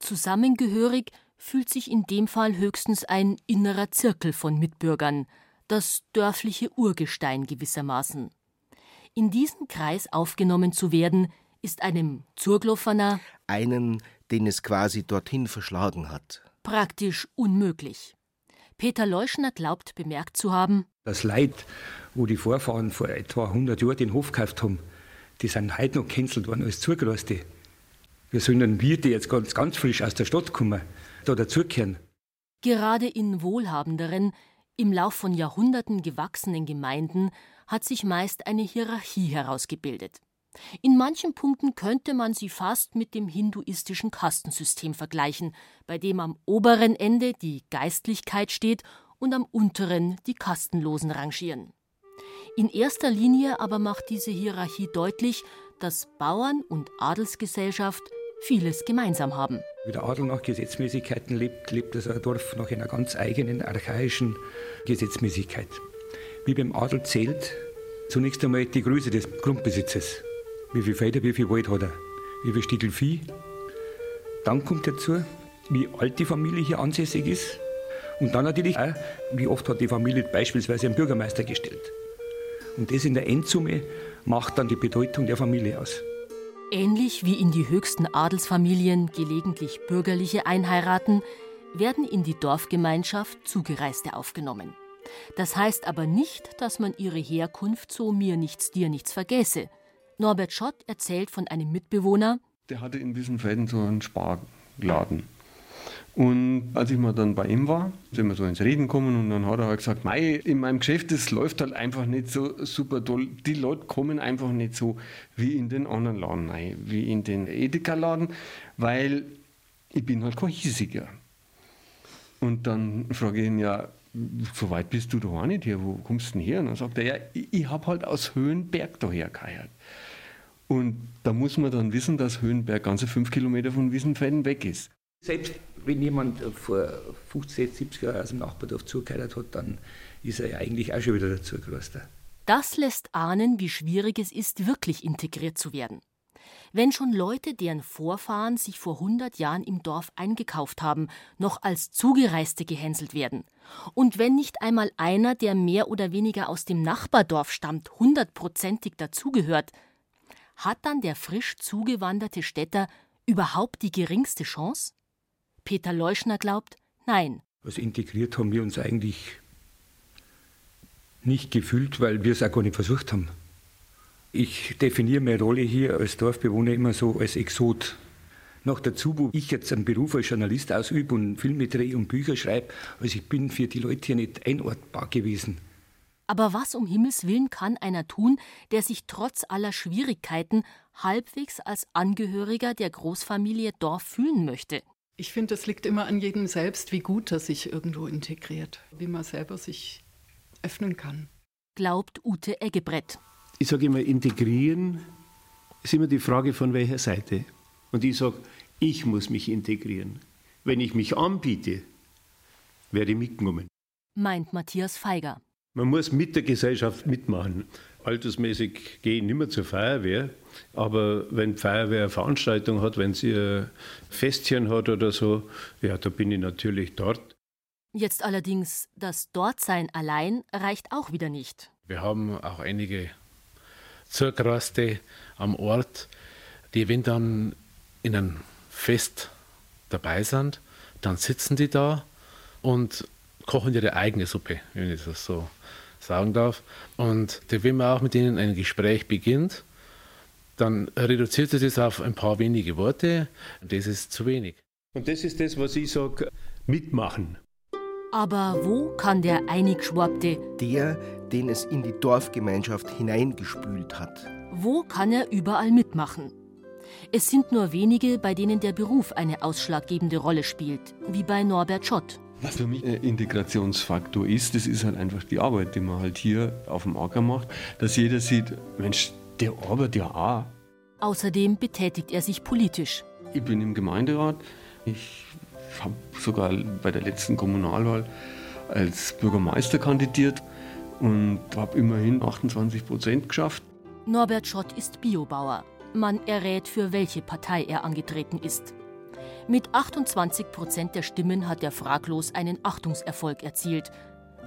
Zusammengehörig fühlt sich in dem Fall höchstens ein innerer Zirkel von Mitbürgern, das dörfliche Urgestein gewissermaßen. In diesen Kreis aufgenommen zu werden, ist einem Zurglofferner einen, den es quasi dorthin verschlagen hat. praktisch unmöglich. Peter Leuschner glaubt bemerkt zu haben, Das Leid, wo die Vorfahren vor etwa 100 Jahren den Hof gekauft haben, die sind heute noch gecancelt worden als Zugereiste. Wir sollen dann wir, die jetzt ganz, ganz frisch aus der Stadt kommen, da dazugehören. Gerade in wohlhabenderen, im Lauf von Jahrhunderten gewachsenen Gemeinden hat sich meist eine Hierarchie herausgebildet. In manchen Punkten könnte man sie fast mit dem hinduistischen Kastensystem vergleichen, bei dem am oberen Ende die Geistlichkeit steht und am unteren die Kastenlosen rangieren. In erster Linie aber macht diese Hierarchie deutlich, dass Bauern und Adelsgesellschaft vieles gemeinsam haben. Wie der Adel nach Gesetzmäßigkeiten lebt, lebt das Dorf nach einer ganz eigenen, archaischen Gesetzmäßigkeit. Wie beim Adel zählt zunächst einmal die Größe des Grundbesitzes. Wie viel Felder, wie viel Wald hat er, wie viel Stiegel Vieh. Dann kommt dazu, wie alt die Familie hier ansässig ist. Und dann natürlich auch, wie oft hat die Familie beispielsweise einen Bürgermeister gestellt. Und das in der Endsumme macht dann die Bedeutung der Familie aus. Ähnlich wie in die höchsten Adelsfamilien gelegentlich Bürgerliche einheiraten, werden in die Dorfgemeinschaft Zugereiste aufgenommen. Das heißt aber nicht, dass man ihre Herkunft so mir nichts, dir nichts vergesse. Norbert Schott erzählt von einem Mitbewohner, Der hatte in Wissenfelden so einen Sparladen. Und als ich mal dann bei ihm war, sind wir so ins Reden gekommen und dann hat er halt gesagt, Mei, in meinem Geschäft, das läuft halt einfach nicht so super toll. Die Leute kommen einfach nicht so wie in den anderen Laden rein, wie in den Edeka-Laden, weil ich bin halt kein Hiesiger. Und dann frage ich ihn, ja, so weit bist du doch auch nicht hier, wo kommst du denn her? Und dann sagt er, ja, ich, ich habe halt aus Höhenberg daher geheiert. Und da muss man dann wissen, dass Höhenberg ganze fünf Kilometer von Wiesenfelden weg ist. Selbst wenn jemand vor 50, 70 Jahren aus dem Nachbardorf zugehört hat, dann ist er ja eigentlich auch schon wieder dazugerastet. Das lässt ahnen, wie schwierig es ist, wirklich integriert zu werden. Wenn schon Leute, deren Vorfahren sich vor 100 Jahren im Dorf eingekauft haben, noch als Zugereiste gehänselt werden. Und wenn nicht einmal einer, der mehr oder weniger aus dem Nachbardorf stammt, hundertprozentig dazugehört, hat dann der frisch zugewanderte Städter überhaupt die geringste Chance? Peter Leuschner glaubt, nein. Also integriert haben wir uns eigentlich nicht gefühlt, weil wir es auch gar nicht versucht haben. Ich definiere meine Rolle hier als Dorfbewohner immer so als Exot. Noch dazu, wo ich jetzt einen Beruf als Journalist ausübe und Filme drehe und Bücher schreibe, also ich bin für die Leute hier nicht einordbar gewesen. Aber was um Himmels willen kann einer tun, der sich trotz aller Schwierigkeiten halbwegs als Angehöriger der Großfamilie Dorf fühlen möchte? Ich finde, es liegt immer an jedem selbst, wie gut er sich irgendwo integriert, wie man selber sich öffnen kann. Glaubt Ute Eggebrett. Ich sage immer, integrieren ist immer die Frage von welcher Seite. Und ich sage, ich muss mich integrieren. Wenn ich mich anbiete, werde ich mitgenommen. Meint Matthias Feiger. Man muss mit der Gesellschaft mitmachen. Altersmäßig gehe ich nicht mehr zur Feuerwehr, aber wenn die Feuerwehr eine Veranstaltung hat, wenn sie ein Festchen hat oder so, ja, da bin ich natürlich dort. Jetzt allerdings, das Dortsein allein reicht auch wieder nicht. Wir haben auch einige Zugraste am Ort, die, wenn dann in einem Fest dabei sind, dann sitzen die da und kochen ihre eigene Suppe, wenn ich das so sagen darf. Und wenn man auch mit ihnen ein Gespräch beginnt, dann reduziert sich das auf ein paar wenige Worte. Das ist zu wenig. Und das ist das, was ich sage, mitmachen. Aber wo kann der Einigschwabte? Der, den es in die Dorfgemeinschaft hineingespült hat. Wo kann er überall mitmachen? Es sind nur wenige, bei denen der Beruf eine ausschlaggebende Rolle spielt, wie bei Norbert Schott. Was für mich ein Integrationsfaktor ist, das ist halt einfach die Arbeit, die man halt hier auf dem Acker macht, dass jeder sieht, Mensch, der arbeitet ja auch. Außerdem betätigt er sich politisch. Ich bin im Gemeinderat. Ich habe sogar bei der letzten Kommunalwahl als Bürgermeister kandidiert und habe immerhin 28 Prozent geschafft. Norbert Schott ist Biobauer. Man errät, für welche Partei er angetreten ist. Mit 28 Prozent der Stimmen hat er fraglos einen Achtungserfolg erzielt.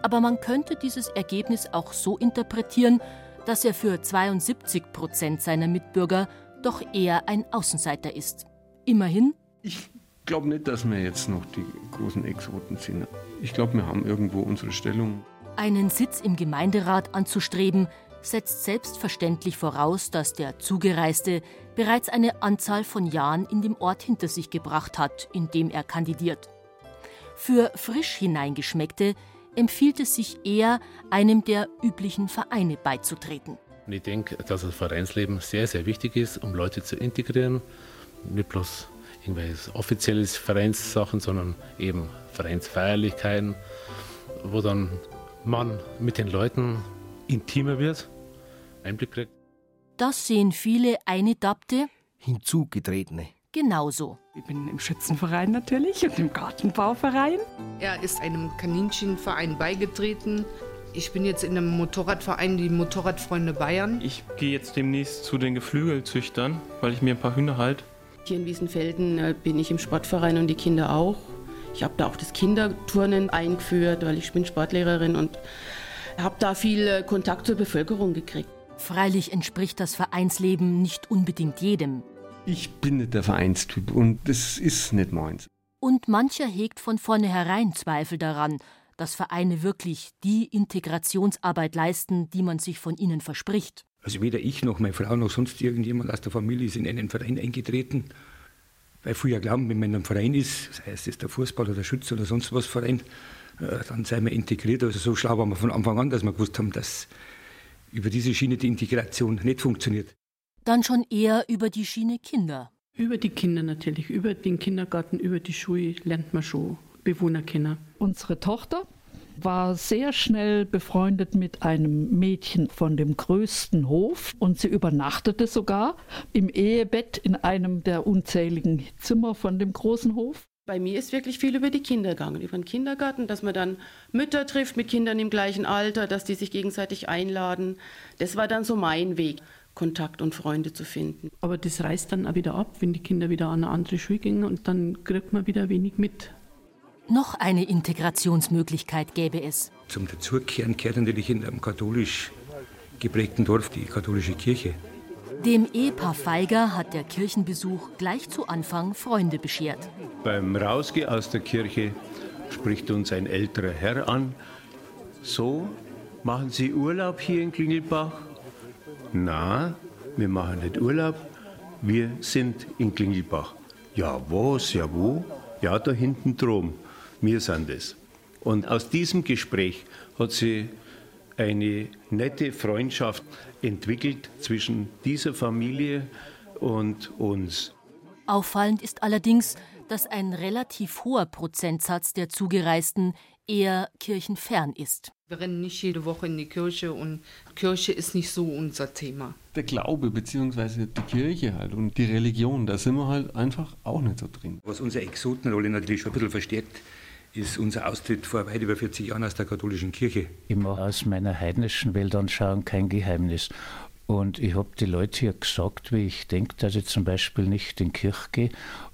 Aber man könnte dieses Ergebnis auch so interpretieren, dass er für 72 Prozent seiner Mitbürger doch eher ein Außenseiter ist. Immerhin. Ich glaube nicht, dass wir jetzt noch die großen Exoten sind. Ich glaube, wir haben irgendwo unsere Stellung. Einen Sitz im Gemeinderat anzustreben, setzt selbstverständlich voraus, dass der Zugereiste bereits eine Anzahl von Jahren in dem Ort hinter sich gebracht hat, in dem er kandidiert. Für frisch hineingeschmeckte empfiehlt es sich eher, einem der üblichen Vereine beizutreten. ich denke, dass das Vereinsleben sehr, sehr wichtig ist, um Leute zu integrieren. Nicht bloß irgendwelche offizielles Vereinssachen, sondern eben Vereinsfeierlichkeiten, wo dann man mit den Leuten intimer wird, Einblick kriegt. Das sehen viele Eingedabte Hinzugetretene. genauso. Ich bin im Schützenverein natürlich und im Gartenbauverein. Er ist einem Kaninchenverein beigetreten. Ich bin jetzt in einem Motorradverein, die Motorradfreunde Bayern. Ich gehe jetzt demnächst zu den Geflügelzüchtern, weil ich mir ein paar Hühner halte. Hier in Wiesenfelden äh, bin ich im Sportverein und die Kinder auch. Ich habe da auch das Kinderturnen eingeführt, weil ich bin Sportlehrerin und habe da viel äh, Kontakt zur Bevölkerung gekriegt. Freilich entspricht das Vereinsleben nicht unbedingt jedem. Ich bin nicht der Vereinstyp und das ist nicht meins. Und mancher hegt von vornherein Zweifel daran, dass Vereine wirklich die Integrationsarbeit leisten, die man sich von ihnen verspricht. Also weder ich noch meine Frau noch sonst irgendjemand aus der Familie ist in einen Verein eingetreten. Weil früher glauben, wenn man in einem Verein ist, sei es der Fußball oder der Schütze oder sonst was Verein, dann sei man integriert. Also so schlau waren wir von Anfang an, dass wir gewusst haben, dass über diese Schiene die Integration nicht funktioniert. Dann schon eher über die Schiene Kinder. Über die Kinder natürlich, über den Kindergarten, über die Schule lernt man schon Bewohner kennen. Unsere Tochter war sehr schnell befreundet mit einem Mädchen von dem größten Hof und sie übernachtete sogar im Ehebett in einem der unzähligen Zimmer von dem großen Hof. Bei mir ist wirklich viel über die Kinder gegangen, über den Kindergarten, dass man dann Mütter trifft mit Kindern im gleichen Alter, dass die sich gegenseitig einladen. Das war dann so mein Weg, Kontakt und Freunde zu finden. Aber das reißt dann auch wieder ab, wenn die Kinder wieder an eine andere Schule gehen und dann kriegt man wieder wenig mit. Noch eine Integrationsmöglichkeit gäbe es. Zum Dazukehren gehört natürlich in einem katholisch geprägten Dorf die katholische Kirche. Dem Ehepaar Feiger hat der Kirchenbesuch gleich zu Anfang Freunde beschert. Beim Rausgehen aus der Kirche spricht uns ein älterer Herr an. So, machen Sie Urlaub hier in Klingelbach? Na, wir machen nicht Urlaub, wir sind in Klingelbach. Ja, was, ja, wo? Ja, da hinten drum. Wir sind es. Und aus diesem Gespräch hat sie eine nette Freundschaft entwickelt zwischen dieser Familie und uns. Auffallend ist allerdings, dass ein relativ hoher Prozentsatz der Zugereisten eher kirchenfern ist. Wir rennen nicht jede Woche in die Kirche und Kirche ist nicht so unser Thema. Der Glaube bzw. die Kirche halt und die Religion, da sind wir halt einfach auch nicht so drin. Was unsere Exotenrolle natürlich schon ein bisschen verstärkt, ist unser Austritt vor weit über 40 Jahren aus der katholischen Kirche. Ich mache aus meiner heidnischen Weltanschauung kein Geheimnis. Und ich habe die Leute hier gesagt, wie ich denke, dass ich zum Beispiel nicht in die Kirche gehe.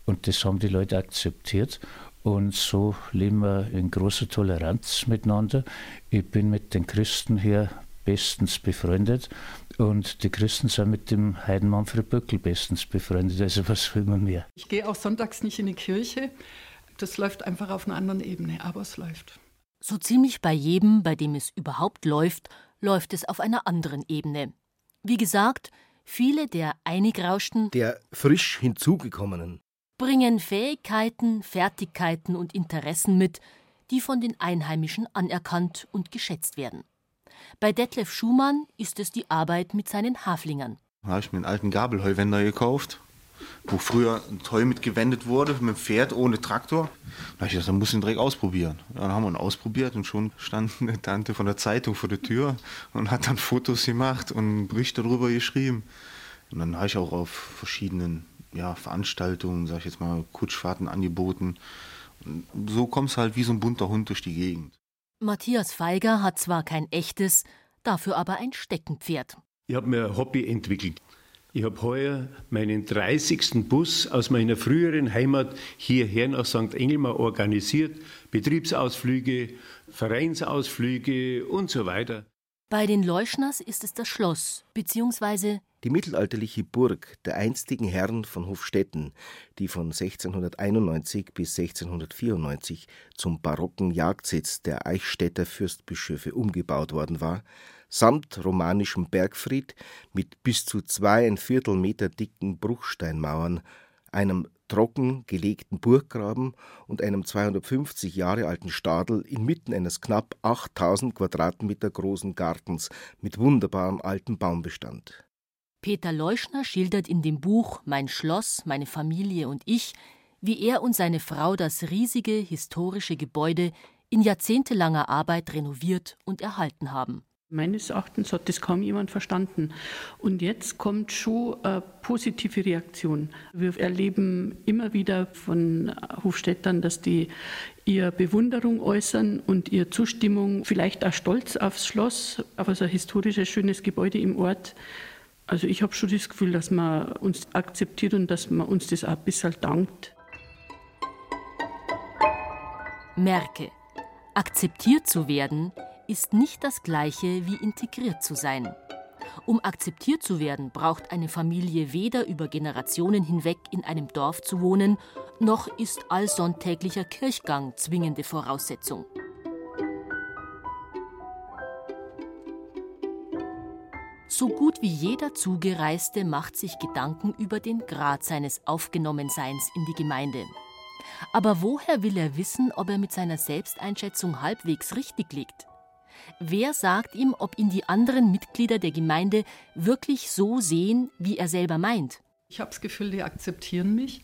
Und das haben die Leute akzeptiert. Und so leben wir in großer Toleranz miteinander. Ich bin mit den Christen hier bestens befreundet. Und die Christen sind mit dem Heiden Manfred Böckel bestens befreundet. Also was will man mehr? Ich gehe auch sonntags nicht in die Kirche. Das läuft einfach auf einer anderen Ebene, aber es läuft. So ziemlich bei jedem, bei dem es überhaupt läuft, läuft es auf einer anderen Ebene. Wie gesagt, viele der Einigrauschten Der frisch hinzugekommenen. bringen Fähigkeiten, Fertigkeiten und Interessen mit, die von den Einheimischen anerkannt und geschätzt werden. Bei Detlef Schumann ist es die Arbeit mit seinen Haflingern. Da habe ich mir einen alten Gabelheuwender gekauft, wo früher ein Heu mitgewendet wurde, mit dem Pferd ohne Traktor. Da habe ich gedacht, dann muss ich den Dreck ausprobieren. Ja, dann haben wir ihn ausprobiert und schon stand [LAUGHS] eine Tante von der Zeitung vor der Tür und hat dann Fotos gemacht und einen Bericht darüber geschrieben. Und dann habe ich auch auf verschiedenen ja, Veranstaltungen, sag ich jetzt mal, Kutschfahrten angeboten. Und so kommst halt wie so ein bunter Hund durch die Gegend. Matthias Feiger hat zwar kein echtes, dafür aber ein Steckenpferd. Ich habe mir ein Hobby entwickelt. Ich habe heuer meinen 30. Bus aus meiner früheren Heimat hierher nach St. Engelmar organisiert. Betriebsausflüge, Vereinsausflüge und so weiter. Bei den Leuschners ist es das Schloss bzw. die mittelalterliche Burg der einstigen Herren von Hofstetten, die von 1691 bis 1694 zum barocken Jagdsitz der Eichstätter Fürstbischöfe umgebaut worden war, samt romanischem Bergfried mit bis zu zweieinviertel Meter dicken Bruchsteinmauern, einem trocken gelegten Burggraben und einem 250 Jahre alten Stadel inmitten eines knapp 8000 Quadratmeter großen Gartens mit wunderbarem altem Baumbestand. Peter Leuschner schildert in dem Buch Mein Schloss, meine Familie und ich, wie er und seine Frau das riesige historische Gebäude in jahrzehntelanger Arbeit renoviert und erhalten haben. Meines Erachtens hat das kaum jemand verstanden. Und jetzt kommt schon eine positive Reaktion. Wir erleben immer wieder von Hofstädtern, dass die ihre Bewunderung äußern und ihre Zustimmung, vielleicht auch Stolz aufs Schloss, auf so ein historisches, schönes Gebäude im Ort. Also ich habe schon das Gefühl, dass man uns akzeptiert und dass man uns das auch ein bisschen dankt. Merke, akzeptiert zu werden ist nicht das gleiche wie integriert zu sein. Um akzeptiert zu werden, braucht eine Familie weder über Generationen hinweg in einem Dorf zu wohnen, noch ist allsonntäglicher Kirchgang zwingende Voraussetzung. So gut wie jeder Zugereiste macht sich Gedanken über den Grad seines Aufgenommenseins in die Gemeinde. Aber woher will er wissen, ob er mit seiner Selbsteinschätzung halbwegs richtig liegt? Wer sagt ihm, ob ihn die anderen Mitglieder der Gemeinde wirklich so sehen, wie er selber meint? Ich habe das Gefühl, die akzeptieren mich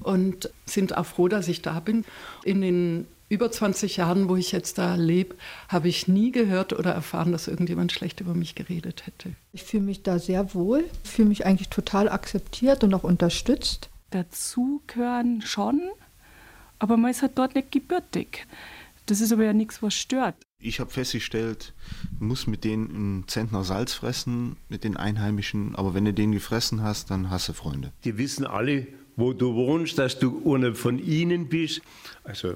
und sind auch froh, dass ich da bin. In den über 20 Jahren, wo ich jetzt da lebe, habe ich nie gehört oder erfahren, dass irgendjemand schlecht über mich geredet hätte. Ich fühle mich da sehr wohl, fühle mich eigentlich total akzeptiert und auch unterstützt. Dazu gehören schon, aber man ist halt dort nicht gebürtig. Das ist aber ja nichts, was stört. Ich habe festgestellt, du musst mit denen einen Zentner Salz fressen, mit den Einheimischen, aber wenn du den gefressen hast, dann hast du Freunde. Die wissen alle, wo du wohnst, dass du einer von ihnen bist. Also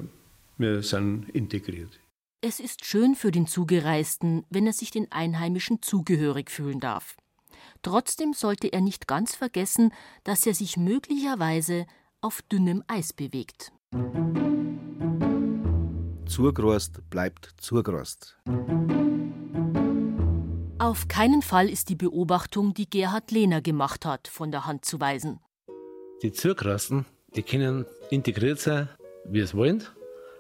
wir sind integriert. Es ist schön für den Zugereisten, wenn er sich den Einheimischen zugehörig fühlen darf. Trotzdem sollte er nicht ganz vergessen, dass er sich möglicherweise auf dünnem Eis bewegt. Zugrost bleibt zugrost. Auf keinen Fall ist die Beobachtung, die Gerhard Lehner gemacht hat, von der Hand zu weisen. Die Zugrosten, die können integriert sein, wie es wollen.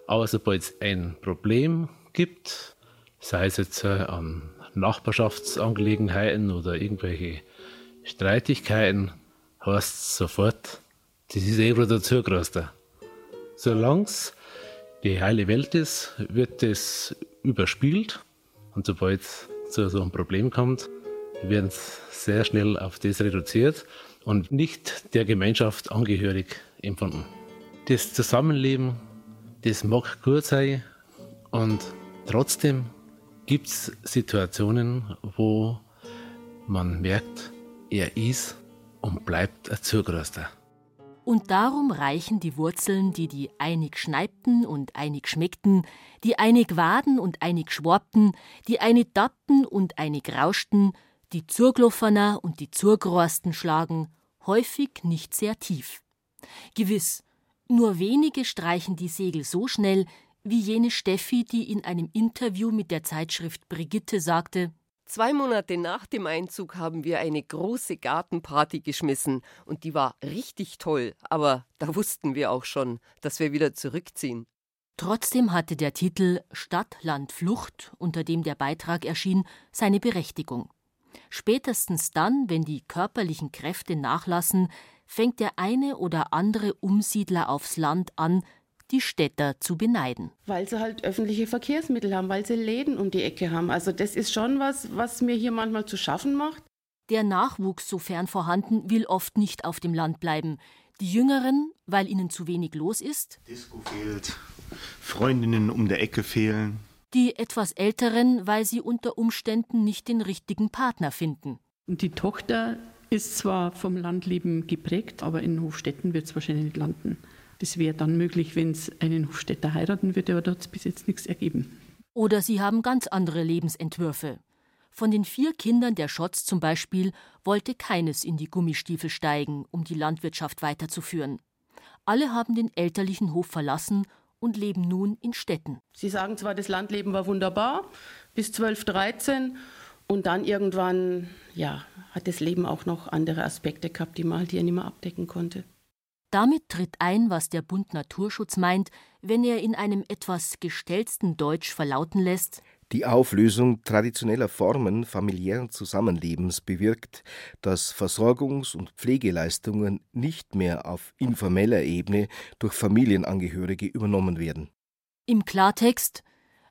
Aber sobald es ein Problem gibt, sei es jetzt äh, an Nachbarschaftsangelegenheiten oder irgendwelche Streitigkeiten, heißt es sofort, das ist eh der Zugroster. Solange es die heile Welt ist, wird das überspielt. Und sobald es zu so einem Problem kommt, wird es sehr schnell auf das reduziert und nicht der Gemeinschaft angehörig empfunden. Das Zusammenleben, das mag gut sein und trotzdem gibt es Situationen, wo man merkt, er ist und bleibt ein Zugroster. Und darum reichen die Wurzeln, die die einig schneipten und einig schmeckten, die einig waden und einig schwabten, die einig dappten und einig rauschten, die Zurgloffener und die Zurgrosten schlagen, häufig nicht sehr tief. Gewiss, nur wenige streichen die Segel so schnell, wie jene Steffi, die in einem Interview mit der Zeitschrift Brigitte sagte, Zwei Monate nach dem Einzug haben wir eine große Gartenparty geschmissen und die war richtig toll, aber da wussten wir auch schon, dass wir wieder zurückziehen. Trotzdem hatte der Titel Stadt, Land, Flucht, unter dem der Beitrag erschien, seine Berechtigung. Spätestens dann, wenn die körperlichen Kräfte nachlassen, fängt der eine oder andere Umsiedler aufs Land an, die Städter zu beneiden. Weil sie halt öffentliche Verkehrsmittel haben, weil sie Läden um die Ecke haben. Also das ist schon was, was mir hier manchmal zu schaffen macht. Der Nachwuchs, sofern vorhanden, will oft nicht auf dem Land bleiben. Die Jüngeren, weil ihnen zu wenig los ist. Disco fehlt, Freundinnen um der Ecke fehlen. Die etwas Älteren, weil sie unter Umständen nicht den richtigen Partner finden. Und die Tochter ist zwar vom Landleben geprägt, aber in Hofstetten wird es wahrscheinlich nicht landen. Das wäre dann möglich, wenn es einen Hofstädter heiraten würde, aber da hat es bis jetzt nichts ergeben. Oder sie haben ganz andere Lebensentwürfe. Von den vier Kindern der Schotz zum Beispiel wollte keines in die Gummistiefel steigen, um die Landwirtschaft weiterzuführen. Alle haben den elterlichen Hof verlassen und leben nun in Städten. Sie sagen zwar, das Landleben war wunderbar bis 12, 13 und dann irgendwann, ja, hat das Leben auch noch andere Aspekte gehabt, die man halt hier nicht mehr abdecken konnte. Damit tritt ein, was der Bund Naturschutz meint, wenn er in einem etwas gestellten Deutsch verlauten lässt, die Auflösung traditioneller Formen familiären Zusammenlebens bewirkt, dass Versorgungs- und Pflegeleistungen nicht mehr auf informeller Ebene durch Familienangehörige übernommen werden. Im Klartext,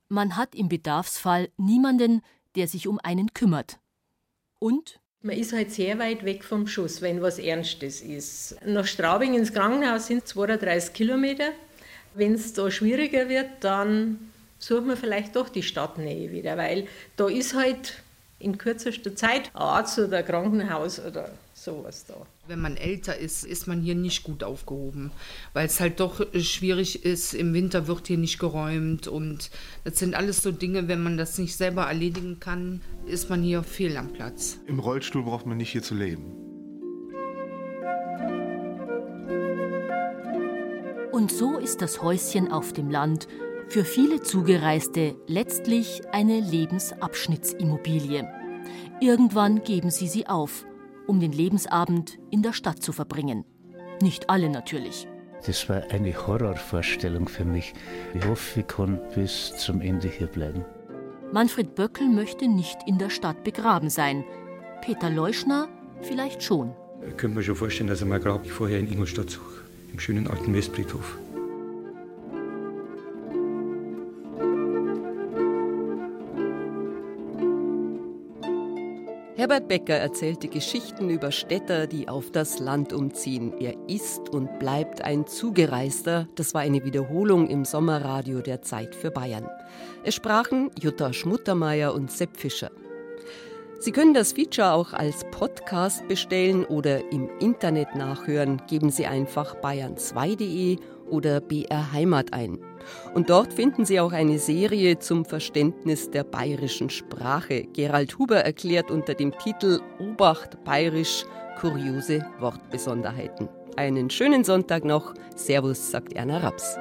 man hat im Bedarfsfall niemanden, der sich um einen kümmert. Und man ist halt sehr weit weg vom Schuss, wenn was Ernstes ist. Nach Straubing ins Krankenhaus sind 32 Kilometer. Wenn es da schwieriger wird, dann suchen wir vielleicht doch die Stadtnähe wieder, weil da ist halt in kürzester Zeit ein Arzt oder ein Krankenhaus oder sowas da. Wenn man älter ist, ist man hier nicht gut aufgehoben, weil es halt doch schwierig ist. Im Winter wird hier nicht geräumt und das sind alles so Dinge, wenn man das nicht selber erledigen kann, ist man hier fehl am Platz. Im Rollstuhl braucht man nicht hier zu leben. Und so ist das Häuschen auf dem Land für viele Zugereiste letztlich eine Lebensabschnittsimmobilie. Irgendwann geben sie sie auf, um den Lebensabend in der Stadt zu verbringen. Nicht alle natürlich. Das war eine Horrorvorstellung für mich. Ich hoffe, ich kann bis zum Ende hier bleiben. Manfred Böckel möchte nicht in der Stadt begraben sein. Peter Leuschner vielleicht schon. Ich könnte mir schon vorstellen, dass ich mein Grab vorher in Ingolstadt suche, im schönen alten Westfriedhof. Herbert Becker erzählte Geschichten über Städter, die auf das Land umziehen. Er ist und bleibt ein Zugereister. Das war eine Wiederholung im Sommerradio der Zeit für Bayern. Es sprachen Jutta Schmuttermeier und Sepp Fischer. Sie können das Feature auch als Podcast bestellen oder im Internet nachhören. Geben Sie einfach bayern2.de oder BR Heimat ein. Und dort finden Sie auch eine Serie zum Verständnis der bayerischen Sprache. Gerald Huber erklärt unter dem Titel Obacht Bayerisch kuriose Wortbesonderheiten. Einen schönen Sonntag noch. Servus, sagt Erna Raps.